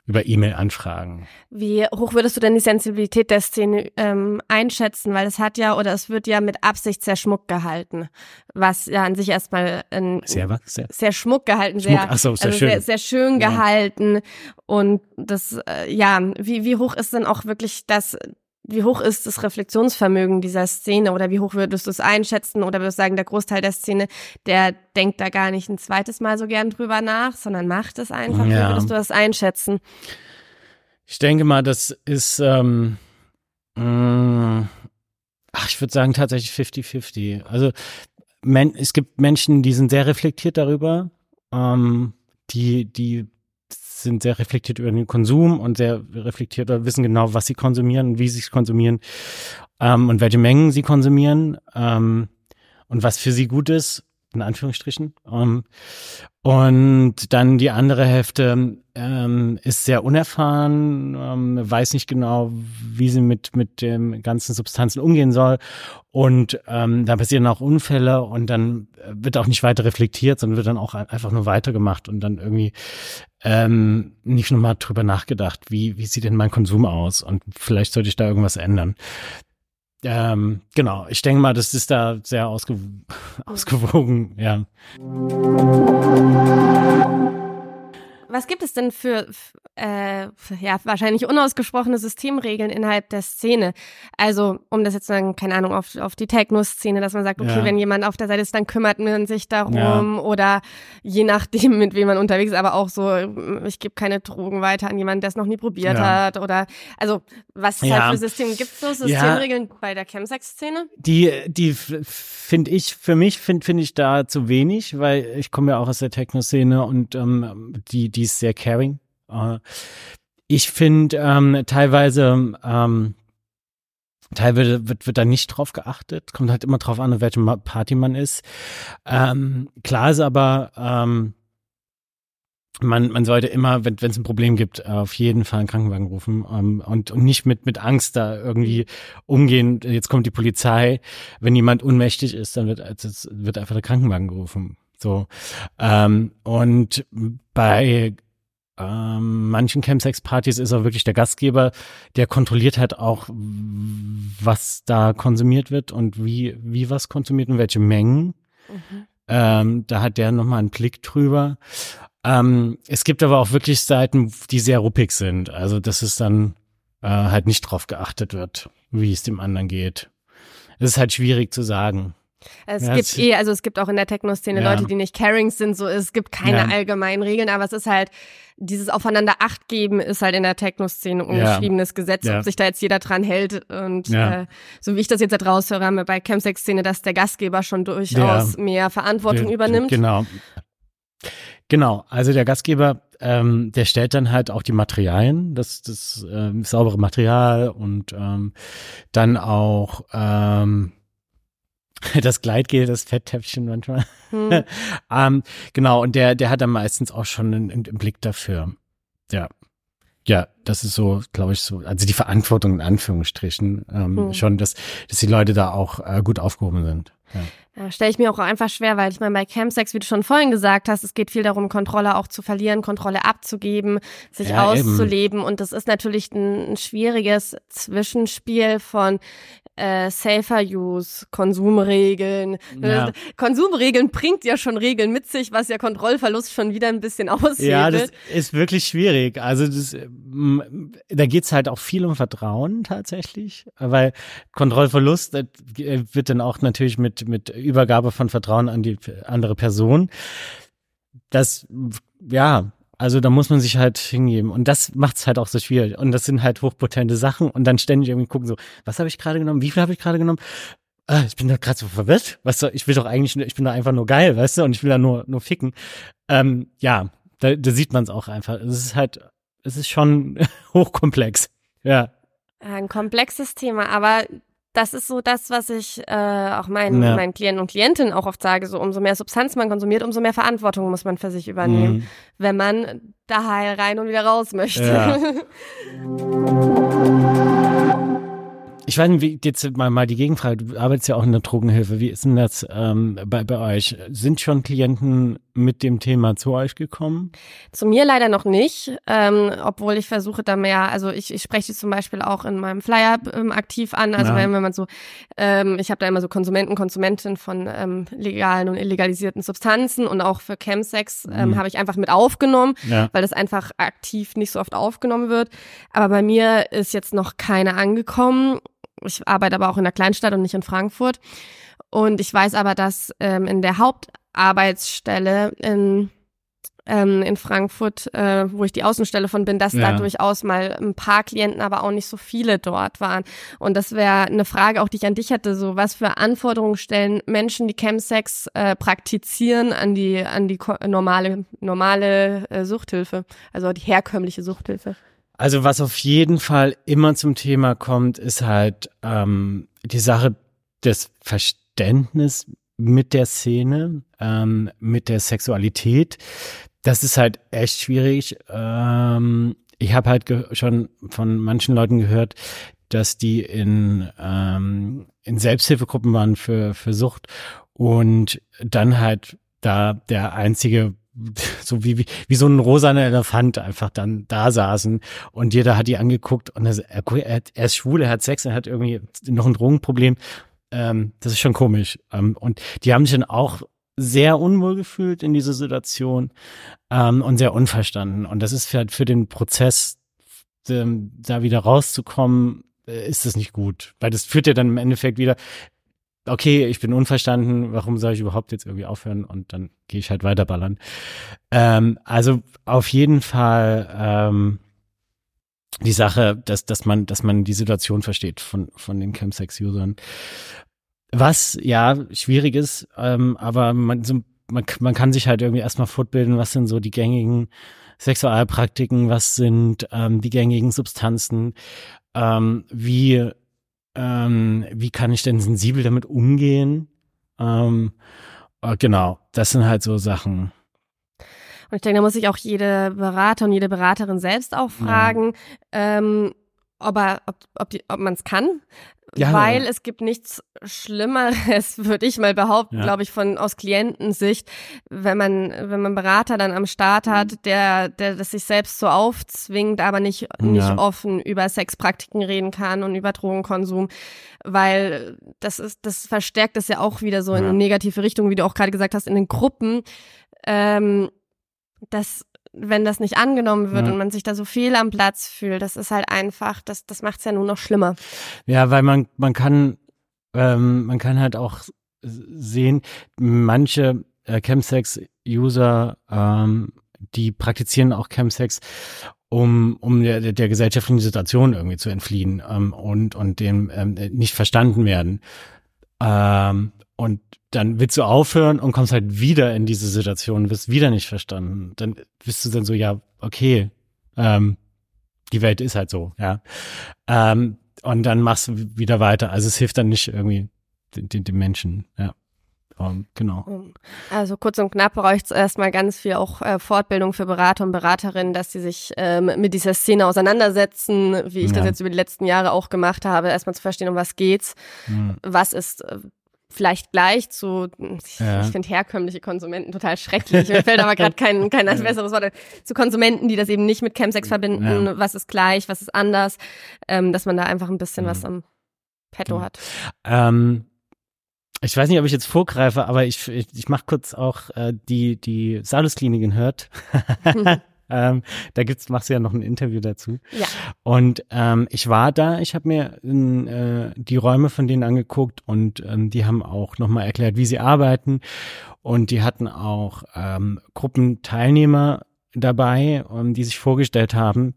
Speaker 3: über E-Mail-Anfragen.
Speaker 2: Wie hoch würdest du denn die Sensibilität der Szene ähm, einschätzen? Weil es hat ja oder es wird ja mit Absicht sehr schmuck gehalten, was ja an sich erstmal ein,
Speaker 3: sehr sehr,
Speaker 2: sehr schmuck gehalten, schmuck, sehr,
Speaker 3: so, sehr,
Speaker 2: also
Speaker 3: schön.
Speaker 2: sehr, sehr schön ja. gehalten und das äh, ja wie wie hoch ist denn auch wirklich das wie hoch ist das Reflexionsvermögen dieser Szene oder wie hoch würdest du es einschätzen oder würdest du sagen, der Großteil der Szene, der denkt da gar nicht ein zweites Mal so gern drüber nach, sondern macht es einfach. Ja. Wie würdest du das einschätzen?
Speaker 3: Ich denke mal, das ist, ähm, mh, mm, ach, ich würde sagen tatsächlich 50-50. Also men, es gibt Menschen, die sind sehr reflektiert darüber, ähm, die, die sind sehr reflektiert über den Konsum und sehr reflektiert oder wissen genau, was sie konsumieren, wie sie es konsumieren ähm, und welche Mengen sie konsumieren ähm, und was für sie gut ist in Anführungsstrichen. Um, ähm, und dann die andere Hälfte ähm, ist sehr unerfahren, ähm, weiß nicht genau, wie sie mit, mit den ganzen Substanzen umgehen soll. Und ähm, da passieren auch Unfälle und dann wird auch nicht weiter reflektiert, sondern wird dann auch einfach nur weitergemacht und dann irgendwie ähm, nicht nochmal drüber nachgedacht, wie, wie sieht denn mein Konsum aus und vielleicht sollte ich da irgendwas ändern. Ähm, genau, ich denke mal, das ist da sehr ausgew ausgewogen, ja.
Speaker 2: Was gibt es denn für, äh, ja, wahrscheinlich unausgesprochene Systemregeln innerhalb der Szene? Also, um das jetzt sagen, keine Ahnung, auf, auf die Techno-Szene, dass man sagt, okay, ja. wenn jemand auf der Seite ist, dann kümmert man sich darum ja. oder je nachdem, mit wem man unterwegs ist, aber auch so, ich gebe keine Drogen weiter an jemanden, der es noch nie probiert ja. hat oder, also, was es halt für Systeme gibt, so Systemregeln bei der Chemsex-Szene?
Speaker 3: Die, die finde ich, für mich finde finde ich da zu wenig, weil ich komme ja auch aus der Techno-Szene und ähm, die, die ist sehr caring. Ich finde ähm, teilweise, ähm, teilweise wird, wird da nicht drauf geachtet. Kommt halt immer drauf an, auf welchem Party man ist. Ähm, klar ist aber, ähm, man, man sollte immer, wenn es ein Problem gibt, auf jeden Fall einen Krankenwagen rufen ähm, und, und nicht mit, mit Angst da irgendwie umgehen. Jetzt kommt die Polizei. Wenn jemand unmächtig ist, dann wird, wird einfach der Krankenwagen gerufen. So. Ähm, und bei ähm, manchen Chemsex-Partys ist auch wirklich der Gastgeber, der kontrolliert halt auch, was da konsumiert wird und wie, wie was konsumiert und welche Mengen. Mhm. Ähm, da hat der nochmal einen Blick drüber. Ähm, es gibt aber auch wirklich Seiten, die sehr ruppig sind. Also, dass es dann äh, halt nicht drauf geachtet wird, wie es dem anderen geht. Es ist halt schwierig zu sagen.
Speaker 2: Es ja, gibt eh, also es gibt auch in der Techno-Szene ja. Leute, die nicht caring sind, so es gibt keine ja. allgemeinen Regeln, aber es ist halt, dieses Aufeinander Acht geben ist halt in der Techno-Szene ungeschriebenes Gesetz, ob sich da jetzt jeder dran hält. Und äh, so wie ich das jetzt halt raushöre, haben wir bei Chemsex-Szene, dass der Gastgeber schon durchaus mehr Verantwortung übernimmt.
Speaker 3: Genau. Genau, also der Gastgeber, ähm, der stellt dann halt auch die Materialien, das, das ähm, saubere Material und ähm, dann auch ähm, das Gleitgel, das Fetttäpfchen manchmal. Hm. ähm, genau, und der, der hat dann meistens auch schon einen, einen Blick dafür. Ja. Ja, das ist so, glaube ich, so, also die Verantwortung in Anführungsstrichen, ähm, hm. schon, dass, dass die Leute da auch äh, gut aufgehoben sind. Ja.
Speaker 2: Ja, stelle ich mir auch einfach schwer, weil ich meine, bei Campsex, wie du schon vorhin gesagt hast, es geht viel darum, Kontrolle auch zu verlieren, Kontrolle abzugeben, sich ja, auszuleben. Eben. Und das ist natürlich ein, ein schwieriges Zwischenspiel von äh, Safer Use, Konsumregeln. Ja. Konsumregeln bringt ja schon Regeln mit sich, was ja Kontrollverlust schon wieder ein bisschen aushebelt.
Speaker 3: Ja, das ist wirklich schwierig. Also das, da geht's halt auch viel um Vertrauen tatsächlich, weil Kontrollverlust wird dann auch natürlich mit, mit Übergabe von Vertrauen an die andere Person. Das, ja, also da muss man sich halt hingeben. Und das macht es halt auch so schwierig. Und das sind halt hochpotente Sachen. Und dann ständig irgendwie gucken, so, was habe ich gerade genommen? Wie viel habe ich gerade genommen? Ah, ich bin da gerade so verwirrt. Weißt du, ich will doch eigentlich, ich bin da einfach nur geil, weißt du, und ich will da nur, nur ficken. Ähm, ja, da, da sieht man es auch einfach. Es ist halt, es ist schon hochkomplex. Ja.
Speaker 2: Ein komplexes Thema, aber das ist so das, was ich äh, auch meinen, ja. meinen Klienten und Klientinnen auch oft sage, so umso mehr Substanz man konsumiert, umso mehr Verantwortung muss man für sich übernehmen, mhm. wenn man da heil rein und wieder raus möchte. Ja.
Speaker 3: Ich weiß nicht, wie, jetzt mal, mal die Gegenfrage, du arbeitest ja auch in der Drogenhilfe, wie ist denn das ähm, bei, bei euch? Sind schon Klienten mit dem Thema zu euch gekommen?
Speaker 2: Zu mir leider noch nicht, ähm, obwohl ich versuche da mehr, also ich, ich spreche zum Beispiel auch in meinem Flyer ähm, aktiv an, also ja. wenn, wenn man so, ähm, ich habe da immer so Konsumenten, Konsumentinnen von ähm, legalen und illegalisierten Substanzen und auch für Chemsex ähm, mhm. habe ich einfach mit aufgenommen, ja. weil das einfach aktiv nicht so oft aufgenommen wird. Aber bei mir ist jetzt noch keine angekommen. Ich arbeite aber auch in der Kleinstadt und nicht in Frankfurt. Und ich weiß aber, dass ähm, in der Hauptarbeitsstelle in ähm, in Frankfurt, äh, wo ich die Außenstelle von bin, dass ja. da durchaus mal ein paar Klienten, aber auch nicht so viele dort waren. Und das wäre eine Frage auch, die ich an dich hätte, so was für Anforderungen stellen Menschen, die Chemsex äh, praktizieren, an die an die normale normale äh, Suchthilfe, also die herkömmliche Suchthilfe.
Speaker 3: Also was auf jeden Fall immer zum Thema kommt, ist halt ähm, die Sache des Verständnisses mit der Szene, ähm, mit der Sexualität. Das ist halt echt schwierig. Ähm, ich habe halt schon von manchen Leuten gehört, dass die in, ähm, in Selbsthilfegruppen waren für, für Sucht und dann halt da der einzige so wie, wie, wie so ein rosaner Elefant einfach dann da saßen und jeder hat die angeguckt und er, er, er ist schwul, er hat Sex, er hat irgendwie noch ein Drogenproblem. Ähm, das ist schon komisch. Ähm, und die haben sich dann auch sehr unwohl gefühlt in dieser Situation ähm, und sehr unverstanden. Und das ist für, für den Prozess, ähm, da wieder rauszukommen, äh, ist das nicht gut. Weil das führt ja dann im Endeffekt wieder, okay, ich bin unverstanden, warum soll ich überhaupt jetzt irgendwie aufhören und dann gehe ich halt weiterballern. Ähm, also auf jeden Fall ähm, die Sache, dass, dass man, dass man die Situation versteht von, von den Chemsex-Usern. Was ja schwierig ist, ähm, aber man, so, man, man kann sich halt irgendwie erstmal fortbilden, was sind so die gängigen Sexualpraktiken, was sind ähm, die gängigen Substanzen, ähm, wie ähm, wie kann ich denn sensibel damit umgehen? Ähm, äh, genau, das sind halt so Sachen.
Speaker 2: Und ich denke, da muss sich auch jede Berater und jede Beraterin selbst auch fragen, ja. ähm, ob, er, ob, ob, ob man es kann. Ja, weil ja. es gibt nichts Schlimmeres, würde ich mal behaupten, ja. glaube ich, von aus Klientensicht, wenn man, wenn man Berater dann am Start hat, mhm. der, der das sich selbst so aufzwingt, aber nicht, nicht offen über Sexpraktiken reden kann und über Drogenkonsum, weil das ist, das verstärkt das ja auch wieder so in eine negative Richtung, wie du auch gerade gesagt hast, in den Gruppen. Ähm, das wenn das nicht angenommen wird ja. und man sich da so viel am Platz fühlt, das ist halt einfach, das, das macht es ja nur noch schlimmer.
Speaker 3: Ja, weil man, man kann, ähm, man kann halt auch sehen, manche äh, Chemsex-User, ähm, die praktizieren auch Chemsex, um, um der, der gesellschaftlichen Situation irgendwie zu entfliehen ähm, und, und dem ähm, nicht verstanden werden. Ähm, und dann willst du aufhören und kommst halt wieder in diese Situation, wirst wieder nicht verstanden. Dann bist du dann so, ja, okay, ähm, die Welt ist halt so, ja. Ähm, und dann machst du wieder weiter. Also es hilft dann nicht irgendwie den, den, den Menschen, ja. Um, genau.
Speaker 2: Also kurz und knapp bräuchte es erstmal ganz viel auch äh, Fortbildung für Berater und Beraterinnen, dass sie sich ähm, mit dieser Szene auseinandersetzen, wie ich ja. das jetzt über die letzten Jahre auch gemacht habe, erstmal zu verstehen, um was geht's, ja. was ist äh, vielleicht gleich zu, ja. ich finde herkömmliche Konsumenten total schrecklich. Mir fällt aber gerade kein, kein ja. besseres Wort. Zu Konsumenten, die das eben nicht mit Chemsex verbinden, ja. was ist gleich, was ist anders, ähm, dass man da einfach ein bisschen was am Petto hat.
Speaker 3: Ähm, ich weiß nicht, ob ich jetzt vorgreife, aber ich, ich, ich mache kurz auch äh, die, die Salus-Kliniken hört. Ähm, da gibt's, machst du ja noch ein Interview dazu.
Speaker 2: Ja.
Speaker 3: Und ähm, ich war da, ich habe mir äh, die Räume von denen angeguckt und ähm, die haben auch nochmal erklärt, wie sie arbeiten. Und die hatten auch ähm, Gruppenteilnehmer dabei, um, ähm, die sich vorgestellt haben.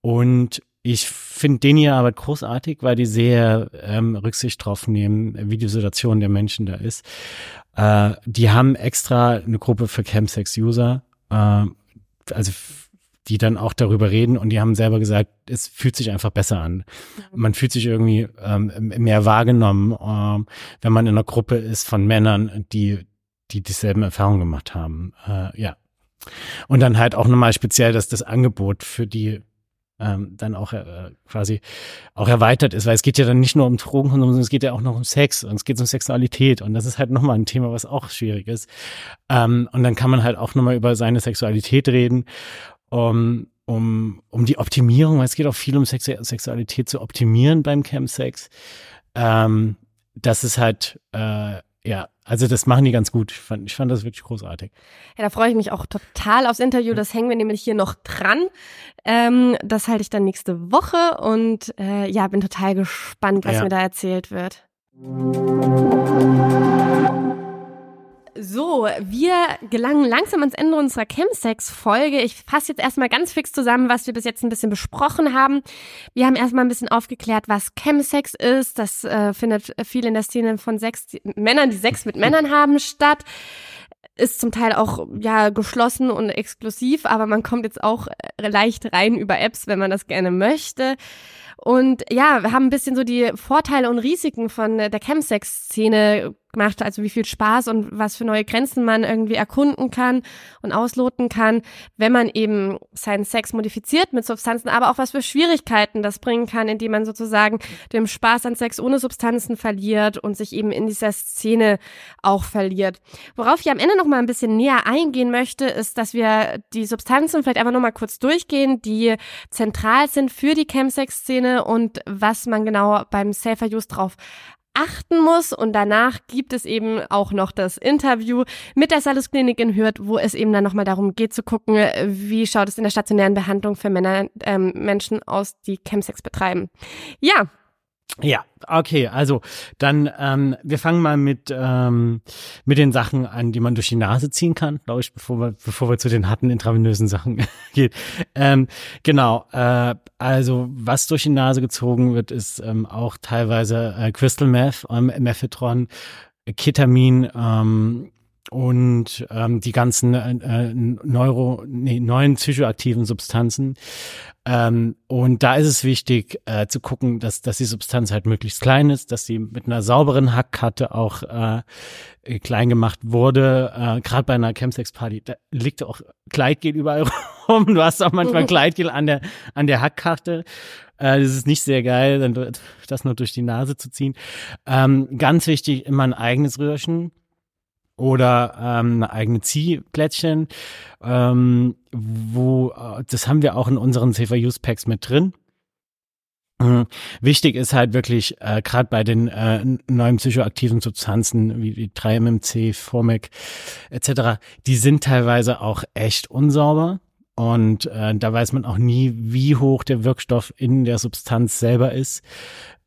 Speaker 3: Und ich finde den hier Arbeit großartig, weil die sehr ähm, Rücksicht drauf nehmen, wie die Situation der Menschen da ist. Äh, die haben extra eine Gruppe für Chemsex-User, äh, also die dann auch darüber reden und die haben selber gesagt, es fühlt sich einfach besser an. Man fühlt sich irgendwie ähm, mehr wahrgenommen, ähm, wenn man in einer Gruppe ist von Männern, die die dieselben Erfahrungen gemacht haben. Äh, ja. Und dann halt auch nochmal speziell, dass das Angebot für die ähm, dann auch äh, quasi auch erweitert ist, weil es geht ja dann nicht nur um Drogenkonsum, sondern es geht ja auch noch um Sex und es geht um Sexualität und das ist halt nochmal ein Thema, was auch schwierig ist. Ähm, und dann kann man halt auch nochmal über seine Sexualität reden, um, um, um die Optimierung, weil es geht auch viel um Sex Sexualität zu optimieren beim Chemsex. Ähm, das ist halt äh, ja, also das machen die ganz gut. Ich fand, ich fand das wirklich großartig.
Speaker 2: Ja, da freue ich mich auch total aufs Interview. Das hängen wir nämlich hier noch dran. Ähm, das halte ich dann nächste Woche und äh, ja, bin total gespannt, was ja. mir da erzählt wird. So, wir gelangen langsam ans Ende unserer Chemsex-Folge. Ich fasse jetzt erstmal ganz fix zusammen, was wir bis jetzt ein bisschen besprochen haben. Wir haben erstmal ein bisschen aufgeklärt, was Chemsex ist. Das äh, findet viel in der Szene von Sex, die, Männern, die Sex mit Männern haben, statt. Ist zum Teil auch ja geschlossen und exklusiv, aber man kommt jetzt auch äh, leicht rein über Apps, wenn man das gerne möchte. Und ja, wir haben ein bisschen so die Vorteile und Risiken von der Chemsex-Szene gemacht, also wie viel Spaß und was für neue Grenzen man irgendwie erkunden kann und ausloten kann, wenn man eben seinen Sex modifiziert mit Substanzen, aber auch was für Schwierigkeiten das bringen kann, indem man sozusagen dem Spaß an Sex ohne Substanzen verliert und sich eben in dieser Szene auch verliert. Worauf ich am Ende noch mal ein bisschen näher eingehen möchte, ist, dass wir die Substanzen vielleicht einfach noch mal kurz durchgehen, die zentral sind für die Chemsex-Szene und was man genau beim Safer Use drauf achten muss. Und danach gibt es eben auch noch das Interview mit der Salus Klinik in Hürth, wo es eben dann nochmal darum geht zu gucken, wie schaut es in der stationären Behandlung für Männer, ähm, Menschen aus, die Chemsex betreiben. Ja,
Speaker 3: ja, okay, also dann ähm, wir fangen mal mit ähm, mit den Sachen an, die man durch die Nase ziehen kann, glaube ich, bevor wir bevor wir zu den harten intravenösen Sachen gehen. Ähm, genau, äh, also was durch die Nase gezogen wird, ist ähm, auch teilweise äh, Crystal Meth, ähm, Methadron, Ketamin, ähm, und ähm, die ganzen äh, Neuro, nee, neuen psychoaktiven Substanzen. Ähm, und da ist es wichtig äh, zu gucken, dass, dass die Substanz halt möglichst klein ist, dass sie mit einer sauberen Hackkarte auch äh, klein gemacht wurde. Äh, Gerade bei einer Chemsex-Party, da liegt auch Kleidgel überall rum. Du hast auch manchmal Kleidgel an der, an der Hackkarte. Äh, das ist nicht sehr geil, dann das nur durch die Nase zu ziehen. Ähm, ganz wichtig, immer ein eigenes Röhrchen oder ähm, eigene Ziehplättchen, ähm, wo äh, das haben wir auch in unseren CV-Use-Packs mit drin. Mhm. Wichtig ist halt wirklich, äh, gerade bei den äh, neuen psychoaktiven Substanzen wie, wie 3-MMC, Formic etc., die sind teilweise auch echt unsauber. Und äh, da weiß man auch nie, wie hoch der Wirkstoff in der Substanz selber ist.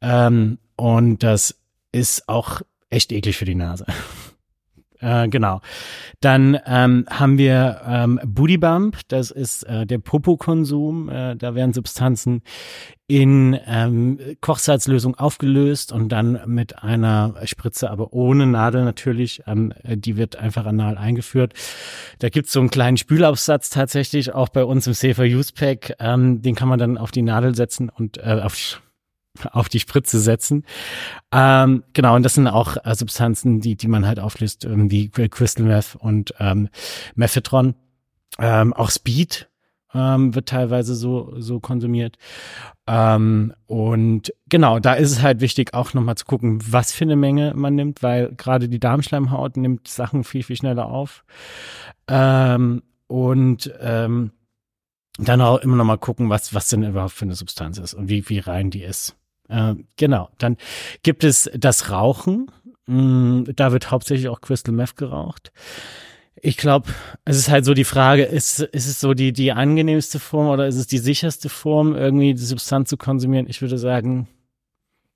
Speaker 3: Ähm, und das ist auch echt eklig für die Nase. Äh, genau. Dann ähm, haben wir ähm, Booty Bump, das ist äh, der Popokonsum. Äh, da werden Substanzen in ähm, Kochsalzlösung aufgelöst und dann mit einer Spritze, aber ohne Nadel natürlich. Ähm, die wird einfach anal eingeführt. Da gibt's so einen kleinen Spülaufsatz tatsächlich, auch bei uns im Safer Use Pack. Ähm, den kann man dann auf die Nadel setzen und äh, auf auf die Spritze setzen. Ähm, genau, und das sind auch äh, Substanzen, die, die man halt auflöst, ähm, wie Crystal Meth und ähm, Mephetron. Ähm, auch Speed ähm, wird teilweise so, so konsumiert. Ähm, und genau, da ist es halt wichtig, auch nochmal zu gucken, was für eine Menge man nimmt, weil gerade die Darmschleimhaut nimmt Sachen viel, viel schneller auf. Ähm, und ähm, dann auch immer noch mal gucken, was, was denn überhaupt für eine Substanz ist und wie, wie rein die ist. Äh, genau. Dann gibt es das Rauchen. Mm, da wird hauptsächlich auch Crystal Meth geraucht. Ich glaube, es ist halt so die Frage, ist, ist es so die, die angenehmste Form oder ist es die sicherste Form, irgendwie die Substanz zu konsumieren? Ich würde sagen,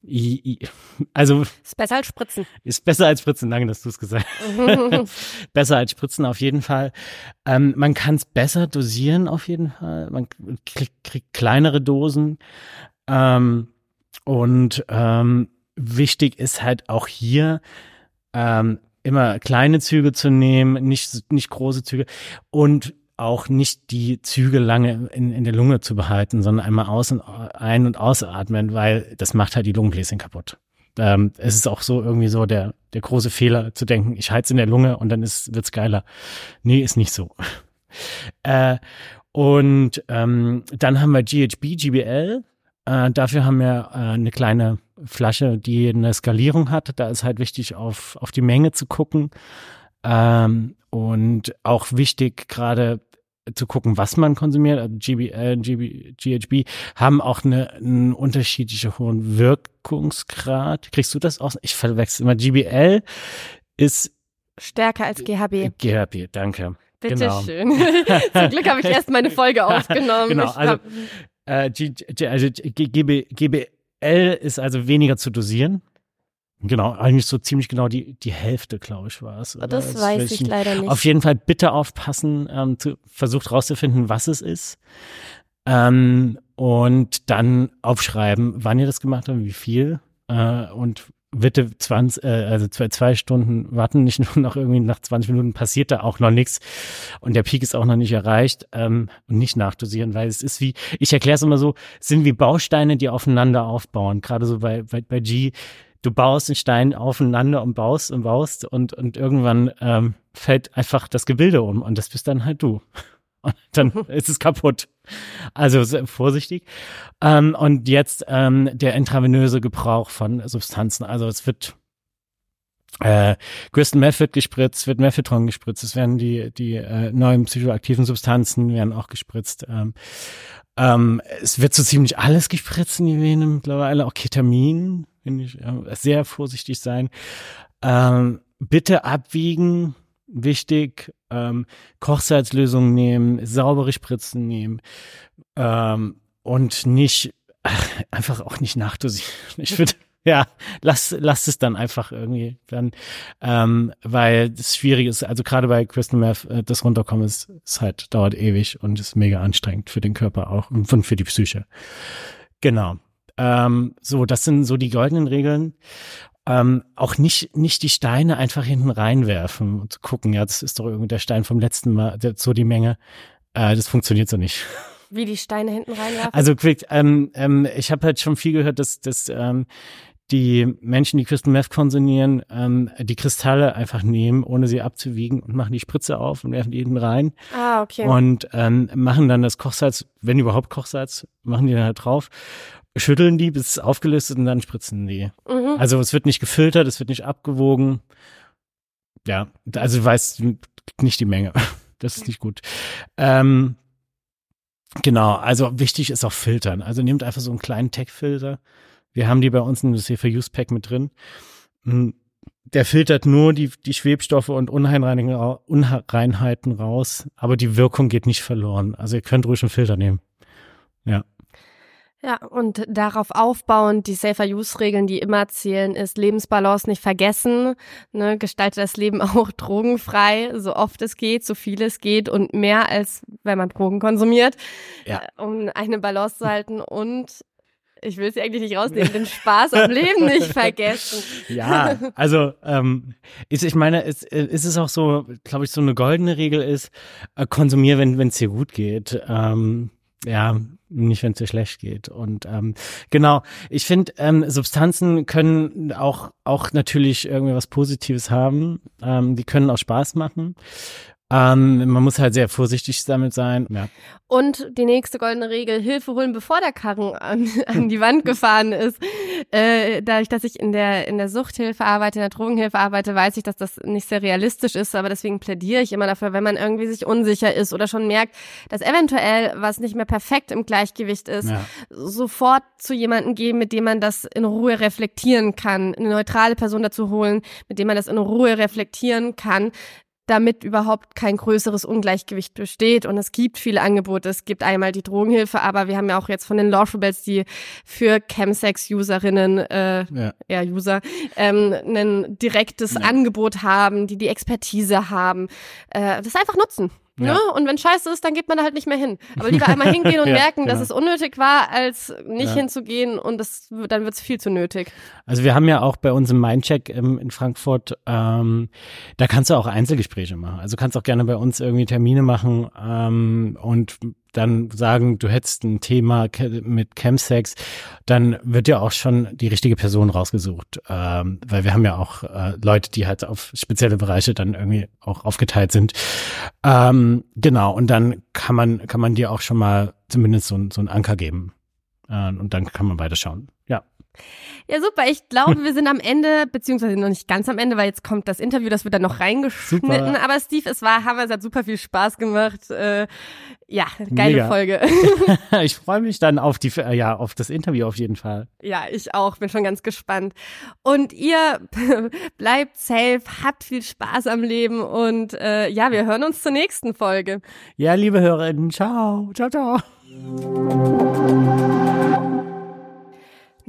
Speaker 3: I, I, also.
Speaker 2: Ist besser als Spritzen.
Speaker 3: Ist besser als Spritzen, danke, dass du es gesagt hast. besser als Spritzen auf jeden Fall. Ähm, man kann es besser dosieren auf jeden Fall. Man kriegt, kriegt kleinere Dosen. Ähm, und ähm, wichtig ist halt auch hier ähm, immer kleine Züge zu nehmen, nicht, nicht große Züge und auch nicht die Züge lange in, in der Lunge zu behalten, sondern einmal aus und ein- und ausatmen, weil das macht halt die Lungenbläschen kaputt. Ähm, es ist auch so irgendwie so der, der große Fehler zu denken, ich heiz in der Lunge und dann ist, wird's geiler. Nee, ist nicht so. Äh, Und ähm, dann haben wir GHB, GBL. Äh, dafür haben wir äh, eine kleine Flasche, die eine Skalierung hat. Da ist halt wichtig, auf, auf die Menge zu gucken. Ähm, und auch wichtig, gerade zu gucken, was man konsumiert. Also GBL, GB, GHB haben auch eine, einen unterschiedlichen hohen Wirkungsgrad. Kriegst du das aus? Ich verwechsel immer. GBL ist
Speaker 2: stärker als GHB.
Speaker 3: GHB, danke.
Speaker 2: Bitte genau. schön. Zum Glück habe ich erst meine Folge aufgenommen.
Speaker 3: genau, also, äh, also GB, GBL ist also weniger zu dosieren. Genau, eigentlich so ziemlich genau die, die Hälfte, glaube ich, war es.
Speaker 2: Das, das weiß ich leider nicht.
Speaker 3: Auf jeden Fall bitte aufpassen, ähm, zu, versucht rauszufinden, was es ist. Ähm, und dann aufschreiben, wann ihr das gemacht habt, wie viel. Äh, und bitte 20, äh, also zwei, zwei Stunden warten, nicht nur noch irgendwie nach 20 Minuten passiert da auch noch nichts und der Peak ist auch noch nicht erreicht ähm, und nicht nachdosieren, weil es ist wie, ich erkläre es immer so, sind wie Bausteine, die aufeinander aufbauen, gerade so bei, bei, bei G, du baust den Stein aufeinander und baust und baust und, und irgendwann ähm, fällt einfach das Gebilde um und das bist dann halt du. Und dann mhm. ist es kaputt. Also vorsichtig. Ähm, und jetzt ähm, der intravenöse Gebrauch von Substanzen. Also es wird äh, Crystal Meth wird gespritzt, wird Methadron gespritzt, es werden die, die äh, neuen psychoaktiven Substanzen werden auch gespritzt. Ähm, ähm, es wird so ziemlich alles gespritzt in die Vene mittlerweile, auch Ketamin finde ich, äh, sehr vorsichtig sein. Ähm, bitte abwiegen, wichtig. Ähm, Kochsalzlösungen nehmen, saubere Spritzen nehmen ähm, und nicht ach, einfach auch nicht nachdosieren. Ich würde ja, lass, lass es dann einfach irgendwie dann, ähm, weil das schwierig ist, also gerade bei Crystal Meth, äh, das runterkommen ist, ist halt, dauert ewig und ist mega anstrengend für den Körper auch und für die Psyche. Genau. Ähm, so, das sind so die goldenen Regeln. Ähm, auch nicht, nicht die Steine einfach hinten reinwerfen und zu gucken, ja, das ist doch irgendwie der Stein vom letzten Mal, so die Menge. Äh, das funktioniert so nicht.
Speaker 2: Wie die Steine hinten reinwerfen?
Speaker 3: Also, ähm, ähm, ich habe halt schon viel gehört, dass, dass ähm, die Menschen, die Crystal Meth konsumieren, ähm, die Kristalle einfach nehmen, ohne sie abzuwiegen und machen die Spritze auf und werfen die hinten rein.
Speaker 2: Ah, okay.
Speaker 3: Und ähm, machen dann das Kochsalz, wenn überhaupt Kochsalz, machen die dann halt drauf schütteln die, bis es aufgelöst ist und dann spritzen die. Mhm. Also es wird nicht gefiltert, es wird nicht abgewogen. Ja, also du weißt nicht die Menge. Das ist nicht gut. Ähm, genau, also wichtig ist auch filtern. Also nehmt einfach so einen kleinen Tech-Filter. Wir haben die bei uns in das Safer-Use-Pack mit drin. Hm, der filtert nur die, die Schwebstoffe und Unreinheiten raus, aber die Wirkung geht nicht verloren. Also ihr könnt ruhig einen Filter nehmen. Ja.
Speaker 2: Ja, und darauf aufbauend die Safer-Use-Regeln, die immer zählen, ist Lebensbalance nicht vergessen. Ne, gestalte das Leben auch drogenfrei, so oft es geht, so viel es geht und mehr als wenn man Drogen konsumiert, ja. Äh, um eine Balance zu halten und ich will sie eigentlich nicht rausnehmen, den Spaß am Leben nicht vergessen.
Speaker 3: Ja, also ähm, ist, ich meine, ist, ist es auch so, glaube ich, so eine goldene Regel ist, äh, konsumier, wenn es dir gut geht. Ähm, ja, nicht, wenn es dir schlecht geht. Und ähm, genau, ich finde, ähm, Substanzen können auch, auch natürlich irgendwie was Positives haben. Ähm, die können auch Spaß machen. Ähm, man muss halt sehr vorsichtig damit sein. Ja.
Speaker 2: Und die nächste goldene Regel, Hilfe holen, bevor der Karren an, an die Wand gefahren ist. Äh, dadurch, dass ich in der, in der Suchthilfe arbeite, in der Drogenhilfe arbeite, weiß ich, dass das nicht sehr realistisch ist, aber deswegen plädiere ich immer dafür, wenn man irgendwie sich unsicher ist oder schon merkt, dass eventuell was nicht mehr perfekt im Gleichgewicht ist, ja. sofort zu jemandem gehen, mit dem man das in Ruhe reflektieren kann, eine neutrale Person dazu holen, mit dem man das in Ruhe reflektieren kann, damit überhaupt kein größeres Ungleichgewicht besteht. Und es gibt viele Angebote. Es gibt einmal die Drogenhilfe, aber wir haben ja auch jetzt von den Lawful die für Chemsex-Userinnen, äh, ja. ja, User, ähm, ein direktes ja. Angebot haben, die die Expertise haben. Äh, das einfach nutzen. Ja. Ne? Und wenn scheiße ist, dann geht man da halt nicht mehr hin. Aber lieber einmal hingehen und ja, merken, genau. dass es unnötig war, als nicht ja. hinzugehen und das, dann wird es viel zu nötig.
Speaker 3: Also wir haben ja auch bei uns im Mindcheck ähm, in Frankfurt, ähm, da kannst du auch Einzelgespräche machen. Also kannst auch gerne bei uns irgendwie Termine machen ähm, und dann sagen, du hättest ein Thema mit Chemsex, dann wird ja auch schon die richtige Person rausgesucht. Ähm, weil wir haben ja auch äh, Leute, die halt auf spezielle Bereiche dann irgendwie auch aufgeteilt sind. Ähm, genau, und dann kann man, kann man dir auch schon mal zumindest so, so einen Anker geben. Äh, und dann kann man weiterschauen. Ja.
Speaker 2: Ja, super. Ich glaube, wir sind am Ende, beziehungsweise noch nicht ganz am Ende, weil jetzt kommt das Interview, das wird dann noch reingeschnitten. Super. Aber Steve, es war Hammer, es hat super viel Spaß gemacht. Äh, ja, geile Mega. Folge.
Speaker 3: ich freue mich dann auf die, ja, auf das Interview auf jeden Fall.
Speaker 2: Ja, ich auch. Bin schon ganz gespannt. Und ihr bleibt safe, habt viel Spaß am Leben und äh, ja, wir hören uns zur nächsten Folge.
Speaker 3: Ja, liebe Hörerinnen, ciao, ciao, ciao.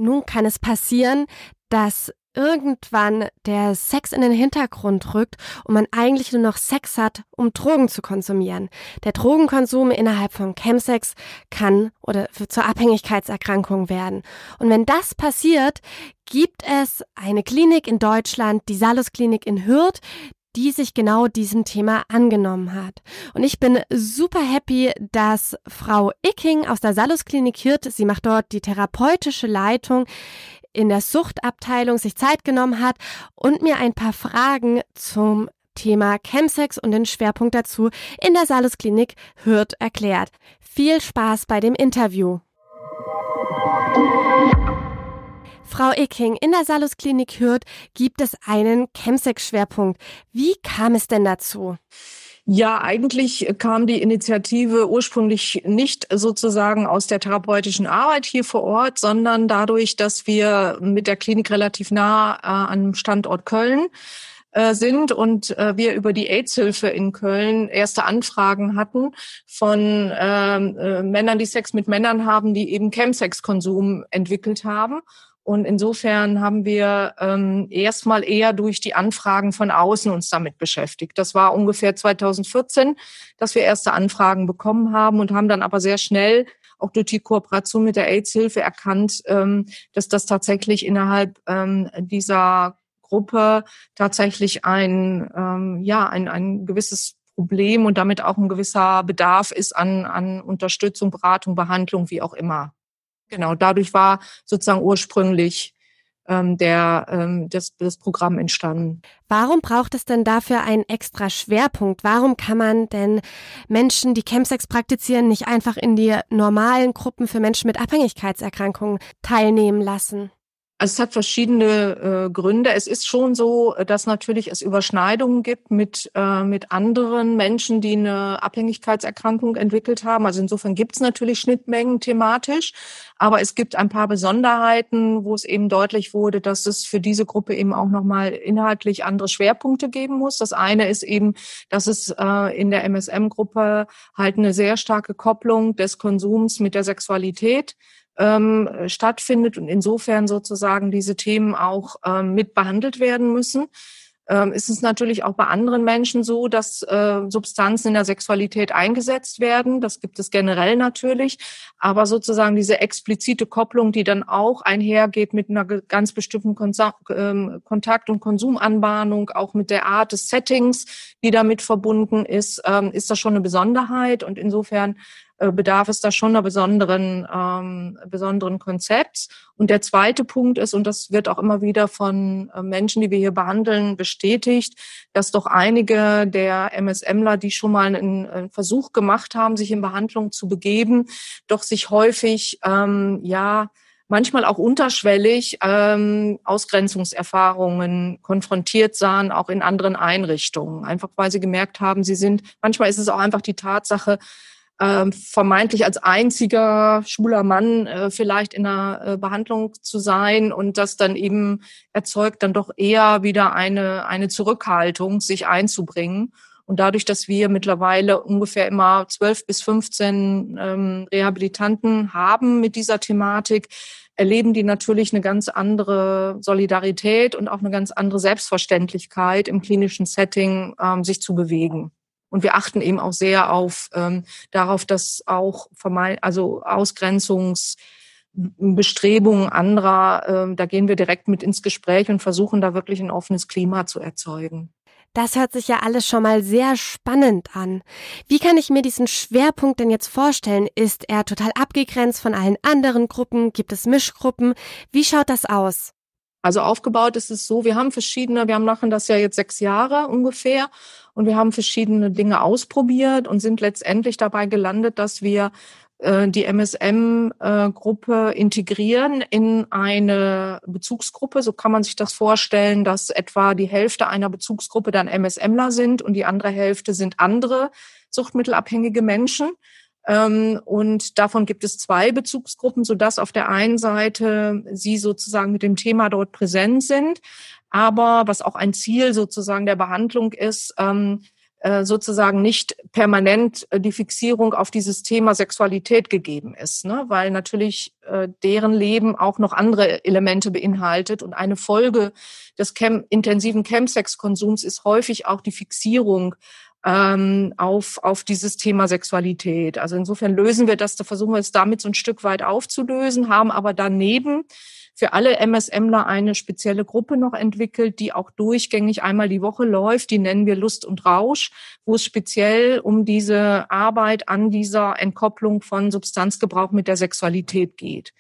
Speaker 2: Nun kann es passieren, dass irgendwann der Sex in den Hintergrund rückt und man eigentlich nur noch Sex hat, um Drogen zu konsumieren. Der Drogenkonsum innerhalb von Chemsex kann oder zur Abhängigkeitserkrankung werden. Und wenn das passiert, gibt es eine Klinik in Deutschland, die Salus Klinik in Hürth, die sich genau diesem Thema angenommen hat. Und ich bin super happy, dass Frau Icking aus der Salus Klinik Hirt, sie macht dort die therapeutische Leitung in der Suchtabteilung, sich Zeit genommen hat und mir ein paar Fragen zum Thema Chemsex und den Schwerpunkt dazu in der Salus Klinik Hirt erklärt. Viel Spaß bei dem Interview. Frau Icking, in der Salus-Klinik Hürth gibt es einen Chemsex-Schwerpunkt. Wie kam es denn dazu?
Speaker 4: Ja, eigentlich kam die Initiative ursprünglich nicht sozusagen aus der therapeutischen Arbeit hier vor Ort, sondern dadurch, dass wir mit der Klinik relativ nah äh, am Standort Köln äh, sind und äh, wir über die AIDS-Hilfe in Köln erste Anfragen hatten von ähm, äh, Männern, die Sex mit Männern haben, die eben Chemsex-Konsum entwickelt haben. Und insofern haben wir ähm, erstmal eher durch die Anfragen von außen uns damit beschäftigt. Das war ungefähr 2014, dass wir erste Anfragen bekommen haben und haben dann aber sehr schnell auch durch die Kooperation mit der AIDS-Hilfe erkannt, ähm, dass das tatsächlich innerhalb ähm, dieser Gruppe tatsächlich ein, ähm, ja, ein, ein gewisses Problem und damit auch ein gewisser Bedarf ist an, an Unterstützung, Beratung, Behandlung, wie auch immer. Genau, dadurch war sozusagen ursprünglich ähm, der, ähm, das, das Programm entstanden.
Speaker 2: Warum braucht es denn dafür einen extra Schwerpunkt? Warum kann man denn Menschen, die Chemsex praktizieren, nicht einfach in die normalen Gruppen für Menschen mit Abhängigkeitserkrankungen teilnehmen lassen?
Speaker 4: Also es hat verschiedene äh, Gründe. Es ist schon so, dass natürlich es Überschneidungen gibt mit, äh, mit anderen Menschen, die eine Abhängigkeitserkrankung entwickelt haben. Also insofern gibt es natürlich Schnittmengen thematisch, aber es gibt ein paar Besonderheiten, wo es eben deutlich wurde, dass es für diese Gruppe eben auch nochmal inhaltlich andere Schwerpunkte geben muss. Das eine ist eben, dass es äh, in der MSM-Gruppe halt eine sehr starke Kopplung des Konsums mit der Sexualität ähm, stattfindet und insofern sozusagen diese Themen auch ähm, mit behandelt werden müssen. Ähm, ist es natürlich auch bei anderen Menschen so, dass äh, Substanzen in der Sexualität eingesetzt werden. Das gibt es generell natürlich. Aber sozusagen diese explizite Kopplung, die dann auch einhergeht mit einer ganz bestimmten Konsa ähm, Kontakt- und Konsumanbahnung, auch mit der Art des Settings, die damit verbunden ist, ähm, ist das schon eine Besonderheit. Und insofern äh, bedarf es da schon einer besonderen, ähm, besonderen Konzepts. Und der zweite Punkt ist, und das wird auch immer wieder von äh, Menschen, die wir hier behandeln, bestätigt, dass doch einige der MSMler, die schon mal einen, einen Versuch gemacht haben, sich in Behandlung zu begeben, doch sich häufig, ähm, ja, manchmal auch unterschwellig ähm, Ausgrenzungserfahrungen konfrontiert sahen, auch in anderen Einrichtungen. Einfach weil sie gemerkt haben, sie sind, manchmal ist es auch einfach die Tatsache, ähm, vermeintlich als einziger schwuler Mann äh, vielleicht in einer äh, Behandlung zu sein und das dann eben erzeugt dann doch eher wieder eine, eine Zurückhaltung, sich einzubringen. Und dadurch, dass wir mittlerweile ungefähr immer zwölf bis 15 ähm, Rehabilitanten haben mit dieser Thematik, erleben die natürlich eine ganz andere Solidarität und auch eine ganz andere Selbstverständlichkeit im klinischen Setting, ähm, sich zu bewegen. Und wir achten eben auch sehr auf ähm, darauf, dass auch also Ausgrenzungsbestrebungen anderer, ähm, da gehen wir direkt mit ins Gespräch und versuchen da wirklich ein offenes Klima zu erzeugen.
Speaker 2: Das hört sich ja alles schon mal sehr spannend an. Wie kann ich mir diesen Schwerpunkt denn jetzt vorstellen? Ist er total abgegrenzt von allen anderen Gruppen? Gibt es Mischgruppen? Wie schaut das aus?
Speaker 4: Also aufgebaut ist es so, wir haben verschiedene, wir machen das ja jetzt sechs Jahre ungefähr und wir haben verschiedene Dinge ausprobiert und sind letztendlich dabei gelandet, dass wir äh, die MSM-Gruppe integrieren in eine Bezugsgruppe. So kann man sich das vorstellen, dass etwa die Hälfte einer Bezugsgruppe dann MSMler sind und die andere Hälfte sind andere suchtmittelabhängige Menschen. Ähm, und davon gibt es zwei Bezugsgruppen, sodass auf der einen Seite sie sozusagen mit dem Thema dort präsent sind, aber was auch ein Ziel sozusagen der Behandlung ist, ähm, äh, sozusagen nicht permanent äh, die Fixierung auf dieses Thema Sexualität gegeben ist, ne? weil natürlich äh, deren Leben auch noch andere Elemente beinhaltet und eine Folge des Chem intensiven Chemsex-Konsums ist häufig auch die Fixierung ähm, auf, auf dieses Thema Sexualität. Also insofern lösen wir das, da versuchen wir es damit so ein Stück weit aufzulösen, haben aber daneben für alle MSMler eine spezielle Gruppe noch entwickelt, die auch durchgängig einmal die Woche läuft. Die nennen wir Lust und Rausch, wo es speziell um diese Arbeit an dieser Entkopplung von Substanzgebrauch mit der Sexualität geht.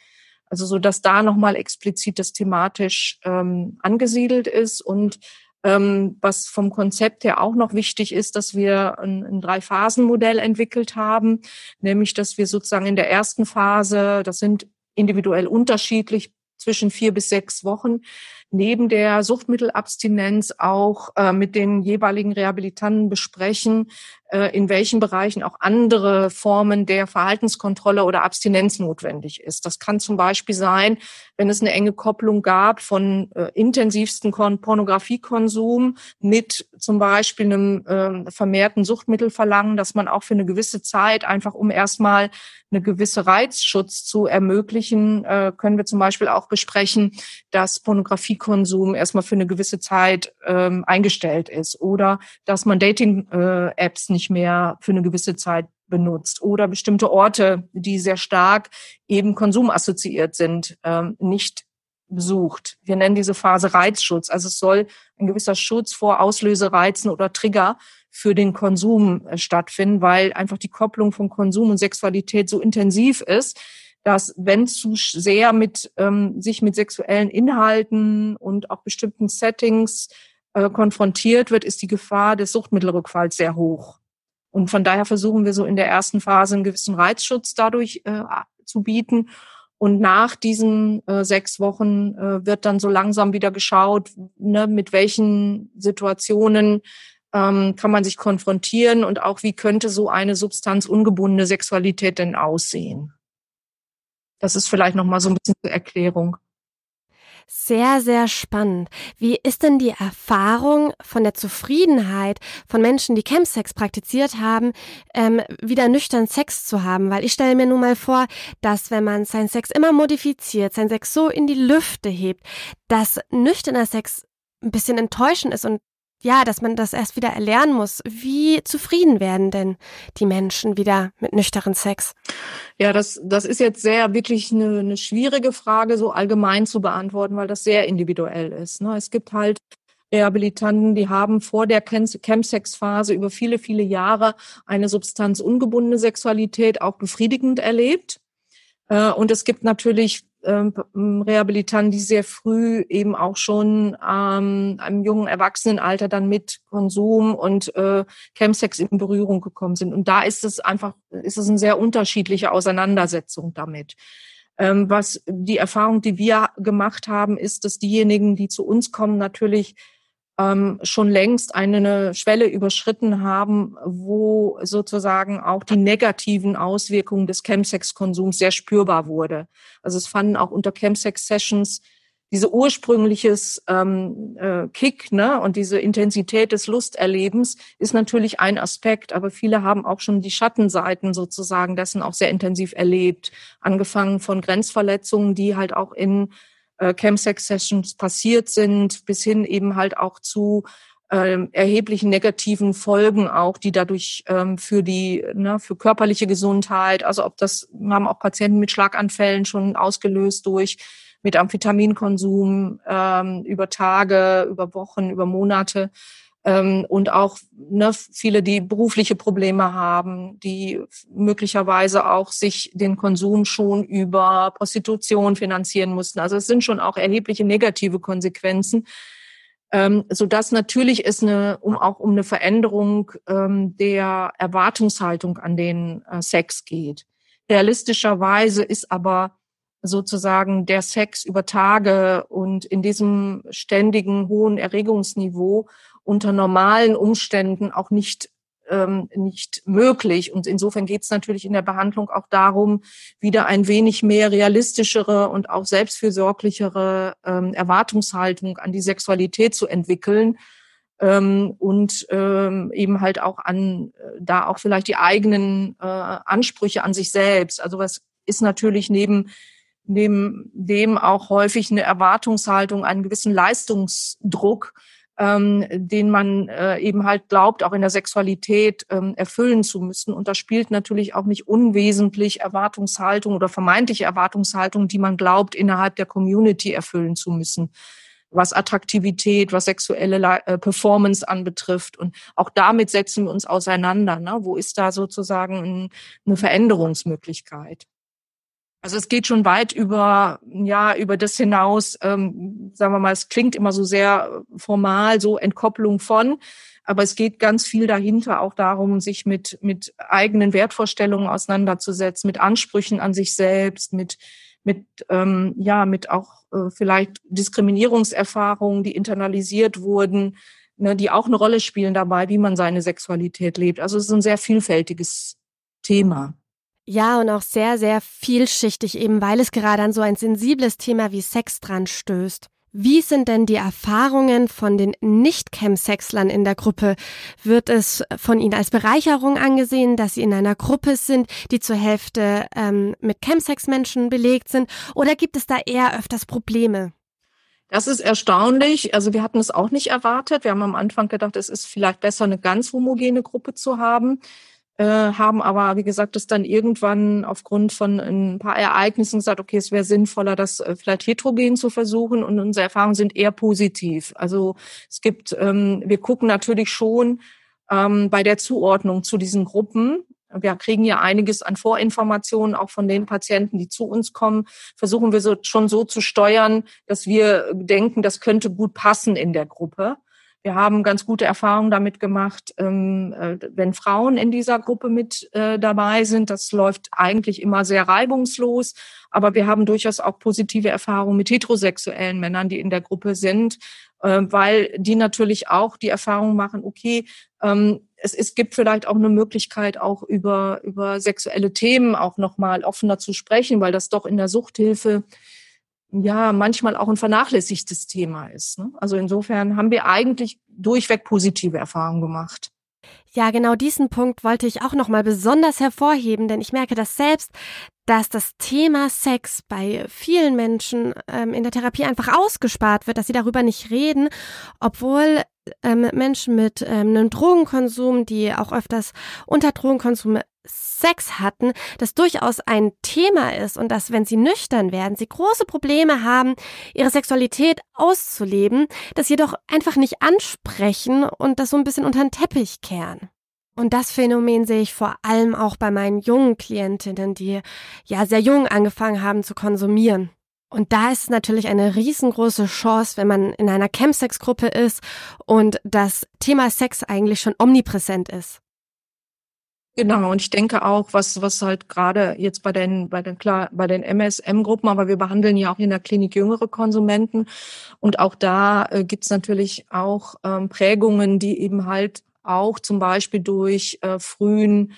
Speaker 4: Also so, dass da nochmal explizit das thematisch ähm, angesiedelt ist und ähm, was vom Konzept her auch noch wichtig ist, dass wir ein, ein Drei-Phasen-Modell entwickelt haben, nämlich dass wir sozusagen in der ersten Phase, das sind individuell unterschiedlich, zwischen vier bis sechs Wochen, neben der Suchtmittelabstinenz auch äh, mit den jeweiligen Rehabilitanten besprechen, in welchen Bereichen auch andere Formen der Verhaltenskontrolle oder Abstinenz notwendig ist. Das kann zum Beispiel sein, wenn es eine enge Kopplung gab von äh, intensivsten Pornografiekonsum mit zum Beispiel einem äh, vermehrten Suchtmittelverlangen, dass man auch für eine gewisse Zeit einfach um erstmal eine gewisse Reizschutz zu ermöglichen, äh, können wir zum Beispiel auch besprechen, dass Pornografiekonsum erstmal für eine gewisse Zeit ähm, eingestellt ist oder dass man Dating-Apps äh, nicht mehr für eine gewisse Zeit benutzt oder bestimmte Orte, die sehr stark eben konsumassoziiert sind, ähm, nicht besucht. Wir nennen diese Phase Reizschutz. Also es soll ein gewisser Schutz vor Auslösereizen oder Trigger für den Konsum äh, stattfinden, weil einfach die Kopplung von Konsum und Sexualität so intensiv ist, dass wenn zu sehr mit ähm, sich mit sexuellen Inhalten und auch bestimmten Settings äh, konfrontiert wird, ist die Gefahr des Suchtmittelrückfalls sehr hoch. Und von daher versuchen wir so in der ersten Phase einen gewissen Reizschutz dadurch äh, zu bieten. Und nach diesen äh, sechs Wochen äh, wird dann so langsam wieder geschaut, ne, mit welchen Situationen ähm, kann man sich konfrontieren und auch wie könnte so eine substanzungebundene Sexualität denn aussehen. Das ist vielleicht noch mal so ein bisschen zur Erklärung.
Speaker 2: Sehr, sehr spannend. Wie ist denn die Erfahrung von der Zufriedenheit von Menschen, die Chemsex praktiziert haben, ähm, wieder nüchtern Sex zu haben? Weil ich stelle mir nun mal vor, dass wenn man seinen Sex immer modifiziert, seinen Sex so in die Lüfte hebt, dass nüchterner Sex ein bisschen enttäuschend ist und ja, dass man das erst wieder erlernen muss. Wie zufrieden werden denn die Menschen wieder mit nüchternen Sex?
Speaker 4: Ja, das, das ist jetzt sehr wirklich eine, eine schwierige Frage, so allgemein zu beantworten, weil das sehr individuell ist. Ne? Es gibt halt Rehabilitanten, die haben vor der Chemsex-Phase über viele, viele Jahre eine substanzungebundene Sexualität auch befriedigend erlebt. Äh, und es gibt natürlich Rehabilitanten, die sehr früh eben auch schon ähm, einem jungen Erwachsenenalter dann mit Konsum und äh, Chemsex in Berührung gekommen sind. Und da ist es einfach, ist es eine sehr unterschiedliche Auseinandersetzung damit. Ähm, was die Erfahrung, die wir gemacht haben, ist, dass diejenigen, die zu uns kommen, natürlich ähm, schon längst eine Schwelle überschritten haben, wo sozusagen auch die negativen Auswirkungen des Chemsex-Konsums sehr spürbar wurde. Also es fanden auch unter Chemsex-Sessions diese ursprüngliches ähm, äh, Kick ne, und diese Intensität des Lusterlebens ist natürlich ein Aspekt, aber viele haben auch schon die Schattenseiten sozusagen dessen auch sehr intensiv erlebt, angefangen von Grenzverletzungen, die halt auch in äh, Chemsex-Sessions passiert sind, bis hin eben halt auch zu ähm, erheblichen negativen Folgen auch, die dadurch ähm, für die, ne, für körperliche Gesundheit, also ob das, haben auch Patienten mit Schlaganfällen schon ausgelöst durch mit Amphetaminkonsum ähm, über Tage, über Wochen, über Monate. Ähm, und auch ne, viele, die berufliche Probleme haben, die möglicherweise auch sich den Konsum schon über Prostitution finanzieren mussten. Also es sind schon auch erhebliche negative Konsequenzen, ähm, so dass natürlich es eine, um auch um eine Veränderung ähm, der Erwartungshaltung an den äh, Sex geht. Realistischerweise ist aber sozusagen der Sex über Tage und in diesem ständigen hohen Erregungsniveau unter normalen Umständen auch nicht ähm, nicht möglich. Und insofern geht es natürlich in der Behandlung auch darum, wieder ein wenig mehr realistischere und auch selbstfürsorglichere ähm, Erwartungshaltung an die Sexualität zu entwickeln ähm, und ähm, eben halt auch an äh, da auch vielleicht die eigenen äh, Ansprüche an sich selbst. Also was ist natürlich neben neben dem auch häufig eine Erwartungshaltung, einen gewissen Leistungsdruck, ähm, den man äh, eben halt glaubt, auch in der Sexualität ähm, erfüllen zu müssen. Und da spielt natürlich auch nicht unwesentlich Erwartungshaltung oder vermeintliche Erwartungshaltung, die man glaubt, innerhalb der Community erfüllen zu müssen was Attraktivität, was sexuelle äh, Performance anbetrifft. Und auch damit setzen wir uns auseinander. Ne? Wo ist da sozusagen ein, eine Veränderungsmöglichkeit? Also es geht schon weit über, ja, über das hinaus, ähm, sagen wir mal, es klingt immer so sehr formal, so Entkopplung von, aber es geht ganz viel dahinter auch darum, sich mit, mit eigenen Wertvorstellungen auseinanderzusetzen, mit Ansprüchen an sich selbst, mit, mit, ähm, ja, mit auch äh, vielleicht Diskriminierungserfahrungen, die internalisiert wurden, ne, die auch eine Rolle spielen dabei, wie man seine Sexualität lebt. Also es ist ein sehr vielfältiges Thema.
Speaker 2: Ja, und auch sehr, sehr vielschichtig, eben weil es gerade an so ein sensibles Thema wie Sex dran stößt. Wie sind denn die Erfahrungen von den Nicht-Chemsexlern in der Gruppe? Wird es von ihnen als Bereicherung angesehen, dass sie in einer Gruppe sind, die zur Hälfte ähm, mit Chemsex-Menschen belegt sind? Oder gibt es da eher öfters Probleme?
Speaker 4: Das ist erstaunlich. Also wir hatten es auch nicht erwartet. Wir haben am Anfang gedacht, es ist vielleicht besser, eine ganz homogene Gruppe zu haben. Äh, haben aber, wie gesagt, das dann irgendwann aufgrund von ein paar Ereignissen gesagt, okay, es wäre sinnvoller, das äh, vielleicht heterogen zu versuchen und unsere Erfahrungen sind eher positiv. Also es gibt, ähm, wir gucken natürlich schon ähm, bei der Zuordnung zu diesen Gruppen, wir kriegen ja einiges an Vorinformationen auch von den Patienten, die zu uns kommen. Versuchen wir so, schon so zu steuern, dass wir denken, das könnte gut passen in der Gruppe. Wir haben ganz gute Erfahrungen damit gemacht, ähm, äh, wenn Frauen in dieser Gruppe mit äh, dabei sind. Das läuft eigentlich immer sehr reibungslos. Aber wir haben durchaus auch positive Erfahrungen mit heterosexuellen Männern, die in der Gruppe sind, äh, weil die natürlich auch die Erfahrung machen, okay, ähm, es, es gibt vielleicht auch eine Möglichkeit, auch über, über sexuelle Themen auch nochmal offener zu sprechen, weil das doch in der Suchthilfe ja manchmal auch ein vernachlässigtes Thema ist. Ne? Also insofern haben wir eigentlich durchweg positive Erfahrungen gemacht.
Speaker 2: Ja, genau diesen Punkt wollte ich auch nochmal besonders hervorheben, denn ich merke das selbst, dass das Thema Sex bei vielen Menschen ähm, in der Therapie einfach ausgespart wird, dass sie darüber nicht reden, obwohl ähm, Menschen mit ähm, einem Drogenkonsum, die auch öfters unter Drogenkonsum Sex hatten, das durchaus ein Thema ist und dass, wenn sie nüchtern werden, sie große Probleme haben, ihre Sexualität auszuleben, das jedoch einfach nicht ansprechen und das so ein bisschen unter den Teppich kehren. Und das Phänomen sehe ich vor allem auch bei meinen jungen Klientinnen, die ja sehr jung angefangen haben zu konsumieren. Und da ist es natürlich eine riesengroße Chance, wenn man in einer Chemsex-Gruppe ist und das Thema Sex eigentlich schon omnipräsent ist.
Speaker 4: Genau, und ich denke auch, was, was halt gerade jetzt bei den, bei den, klar, bei den MSM-Gruppen, aber wir behandeln ja auch in der Klinik jüngere Konsumenten. Und auch da äh, gibt's natürlich auch ähm, Prägungen, die eben halt auch zum Beispiel durch äh, frühen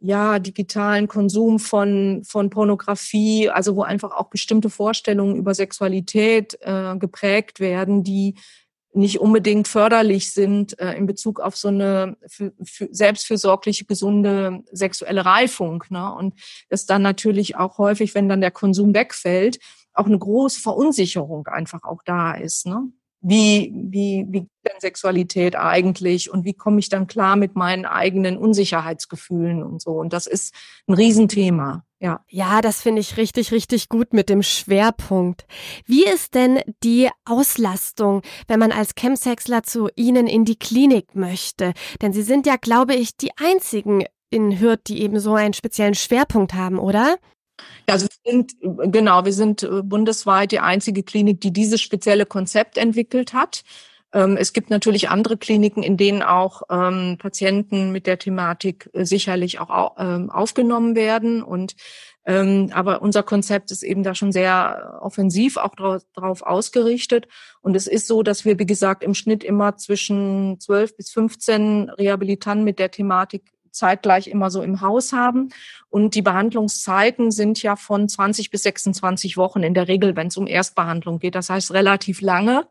Speaker 4: ja, digitalen Konsum von, von Pornografie, also wo einfach auch bestimmte Vorstellungen über Sexualität äh, geprägt werden, die nicht unbedingt förderlich sind äh, in Bezug auf so eine für, für selbstfürsorgliche, gesunde sexuelle Reifung. Ne? Und das dann natürlich auch häufig, wenn dann der Konsum wegfällt, auch eine große Verunsicherung einfach auch da ist. Ne? Wie, wie, wie denn Sexualität eigentlich und wie komme ich dann klar mit meinen eigenen Unsicherheitsgefühlen und so. Und das ist ein Riesenthema. Ja.
Speaker 2: Ja, das finde ich richtig, richtig gut mit dem Schwerpunkt. Wie ist denn die Auslastung, wenn man als Chemsexler zu Ihnen in die Klinik möchte? Denn Sie sind ja, glaube ich, die einzigen in Hürth, die eben so einen speziellen Schwerpunkt haben, oder?
Speaker 4: Ja, also wir sind, genau, wir sind äh, bundesweit die einzige Klinik, die dieses spezielle Konzept entwickelt hat. Ähm, es gibt natürlich andere Kliniken, in denen auch ähm, Patienten mit der Thematik äh, sicherlich auch ähm, aufgenommen werden. Und ähm, aber unser Konzept ist eben da schon sehr offensiv auch darauf ausgerichtet. Und es ist so, dass wir, wie gesagt, im Schnitt immer zwischen 12 bis 15 Rehabilitanten mit der Thematik zeitgleich immer so im Haus haben. Und die Behandlungszeiten sind ja von 20 bis 26 Wochen in der Regel, wenn es um Erstbehandlung geht. Das heißt relativ lange.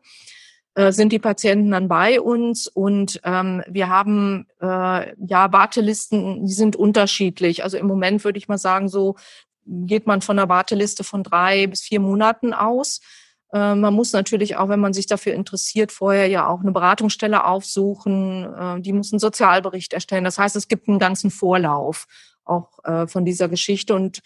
Speaker 4: Äh, sind die Patienten dann bei uns und ähm, wir haben äh, ja Wartelisten, die sind unterschiedlich. Also im Moment würde ich mal sagen, so geht man von einer Warteliste von drei bis vier Monaten aus. Äh, man muss natürlich auch, wenn man sich dafür interessiert, vorher ja auch eine Beratungsstelle aufsuchen. Äh, die muss einen Sozialbericht erstellen. Das heißt, es gibt einen ganzen Vorlauf auch äh, von dieser Geschichte und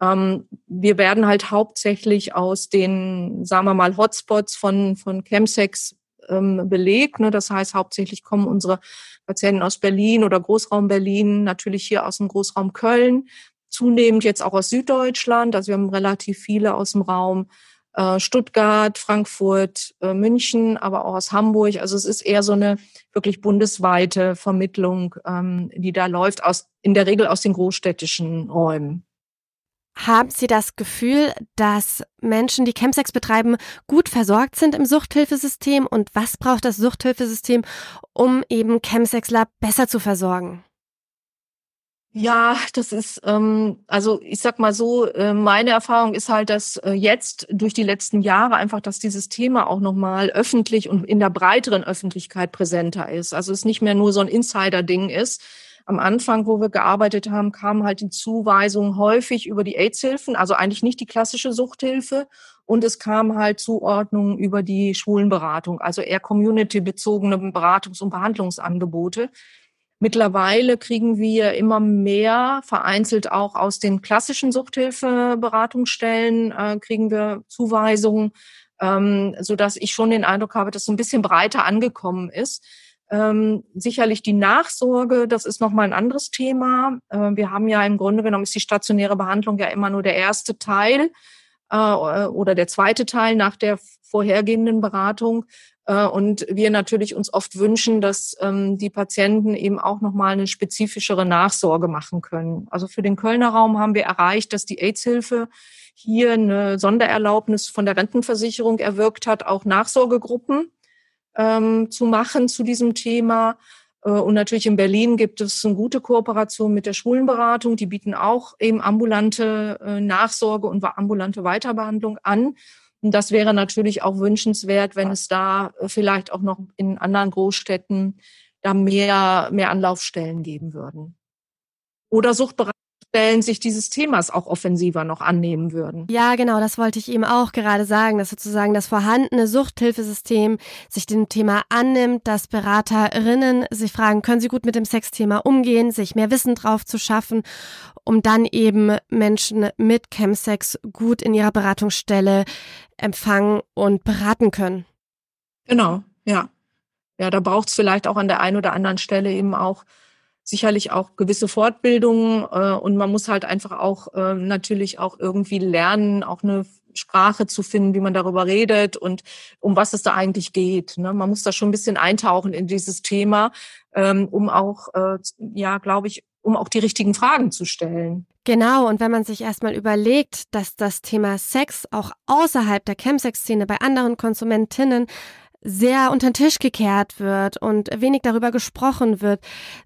Speaker 4: ähm, wir werden halt hauptsächlich aus den, sagen wir mal, Hotspots von, von Chemsex ähm, belegt. Ne? Das heißt, hauptsächlich kommen unsere Patienten aus Berlin oder Großraum Berlin, natürlich hier aus dem Großraum Köln, zunehmend jetzt auch aus Süddeutschland. Also wir haben relativ viele aus dem Raum äh, Stuttgart, Frankfurt, äh, München, aber auch aus Hamburg. Also es ist eher so eine wirklich bundesweite Vermittlung, ähm, die da läuft, aus, in der Regel aus den großstädtischen Räumen.
Speaker 2: Haben Sie das Gefühl, dass Menschen, die Chemsex betreiben, gut versorgt sind im Suchthilfesystem? Und was braucht das Suchthilfesystem, um eben Chemsexler besser zu versorgen?
Speaker 4: Ja, das ist, ähm, also ich sag mal so, äh, meine Erfahrung ist halt, dass äh, jetzt durch die letzten Jahre einfach, dass dieses Thema auch nochmal öffentlich und in der breiteren Öffentlichkeit präsenter ist. Also es nicht mehr nur so ein Insider-Ding ist, am Anfang, wo wir gearbeitet haben, kamen halt die Zuweisungen häufig über die AIDS-Hilfen, also eigentlich nicht die klassische Suchthilfe. Und es kam halt Zuordnungen über die Schwulenberatung, also eher community-bezogene Beratungs- und Behandlungsangebote. Mittlerweile kriegen wir immer mehr, vereinzelt auch aus den klassischen Suchthilfeberatungsstellen, äh, kriegen wir Zuweisungen, ähm, so dass ich schon den Eindruck habe, dass es ein bisschen breiter angekommen ist. Ähm, sicherlich die Nachsorge, das ist nochmal ein anderes Thema. Äh, wir haben ja im Grunde genommen ist die stationäre Behandlung ja immer nur der erste Teil äh, oder der zweite Teil nach der vorhergehenden Beratung. Äh, und wir natürlich uns oft wünschen, dass ähm, die Patienten eben auch nochmal eine spezifischere Nachsorge machen können. Also für den Kölner Raum haben wir erreicht, dass die AIDS-Hilfe hier eine Sondererlaubnis von der Rentenversicherung erwirkt hat, auch Nachsorgegruppen ähm, zu machen zu diesem Thema. Äh, und natürlich in Berlin gibt es eine gute Kooperation mit der Schwulenberatung. Die bieten auch eben ambulante äh, Nachsorge und ambulante Weiterbehandlung an. Und das wäre natürlich auch wünschenswert, wenn es da äh, vielleicht auch noch in anderen Großstädten da mehr, mehr Anlaufstellen geben würden. Oder Suchtberatung Stellen sich dieses Themas auch offensiver noch annehmen würden.
Speaker 2: Ja, genau, das wollte ich eben auch gerade sagen, dass sozusagen das vorhandene Suchthilfesystem sich dem Thema annimmt, dass Beraterinnen sich fragen, können sie gut mit dem Sexthema umgehen, sich mehr Wissen drauf zu schaffen, um dann eben Menschen mit Chemsex gut in ihrer Beratungsstelle empfangen und beraten können.
Speaker 4: Genau, ja. Ja, da braucht es vielleicht auch an der einen oder anderen Stelle eben auch sicherlich auch gewisse Fortbildungen äh, und man muss halt einfach auch äh, natürlich auch irgendwie lernen, auch eine Sprache zu finden, wie man darüber redet und um was es da eigentlich geht. Ne? Man muss da schon ein bisschen eintauchen in dieses Thema, ähm, um auch, äh, ja, glaube ich, um auch die richtigen Fragen zu stellen.
Speaker 2: Genau, und wenn man sich erstmal überlegt, dass das Thema Sex auch außerhalb der Chemsex-Szene bei anderen Konsumentinnen sehr unter den Tisch gekehrt wird und wenig darüber gesprochen wird,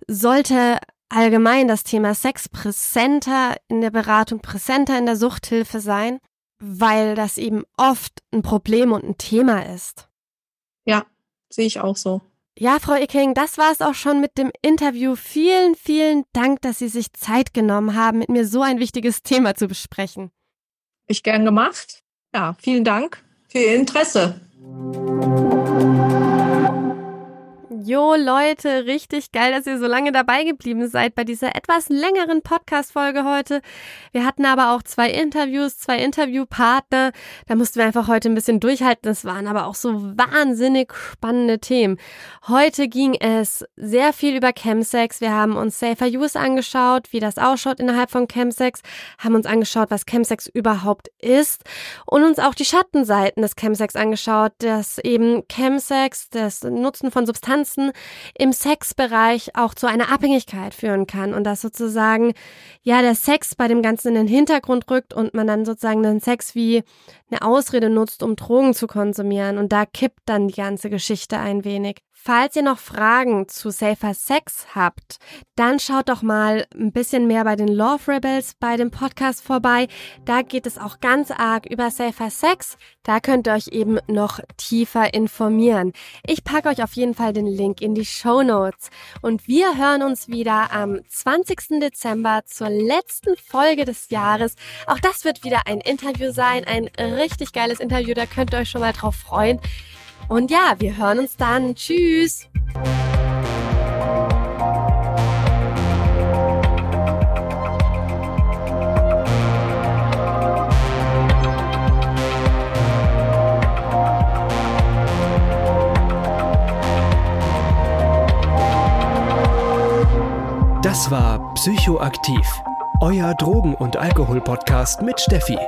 Speaker 2: sollte allgemein das Thema Sex präsenter in der Beratung, präsenter in der Suchthilfe sein, weil das eben oft ein Problem und ein Thema ist.
Speaker 4: Ja, sehe ich auch so.
Speaker 2: Ja, Frau Icking, das war es auch schon mit dem Interview. Vielen, vielen Dank, dass Sie sich Zeit genommen haben, mit mir so ein wichtiges Thema zu besprechen.
Speaker 4: Ich gern gemacht. Ja, vielen Dank für Ihr Interesse.
Speaker 2: Música Jo Leute, richtig geil, dass ihr so lange dabei geblieben seid bei dieser etwas längeren Podcast-Folge heute. Wir hatten aber auch zwei Interviews, zwei Interviewpartner. Da mussten wir einfach heute ein bisschen durchhalten. Das waren aber auch so wahnsinnig spannende Themen. Heute ging es sehr viel über Chemsex. Wir haben uns Safer Use angeschaut, wie das ausschaut innerhalb von Chemsex, haben uns angeschaut, was Chemsex überhaupt ist und uns auch die Schattenseiten des Chemsex angeschaut, dass eben Chemsex, das Nutzen von Substanzen Substanzen im Sexbereich auch zu einer Abhängigkeit führen kann und dass sozusagen ja der Sex bei dem Ganzen in den Hintergrund rückt und man dann sozusagen den Sex wie eine Ausrede nutzt, um Drogen zu konsumieren und da kippt dann die ganze Geschichte ein wenig. Falls ihr noch Fragen zu Safer Sex habt, dann schaut doch mal ein bisschen mehr bei den Love Rebels bei dem Podcast vorbei. Da geht es auch ganz arg über Safer Sex. Da könnt ihr euch eben noch tiefer informieren. Ich packe euch auf jeden Fall den Link in die Show Notes. Und wir hören uns wieder am 20. Dezember zur letzten Folge des Jahres. Auch das wird wieder ein Interview sein, ein richtig geiles Interview. Da könnt ihr euch schon mal drauf freuen. Und ja, wir hören uns dann. Tschüss.
Speaker 1: Das war Psychoaktiv, euer Drogen- und Alkohol-Podcast mit Steffi.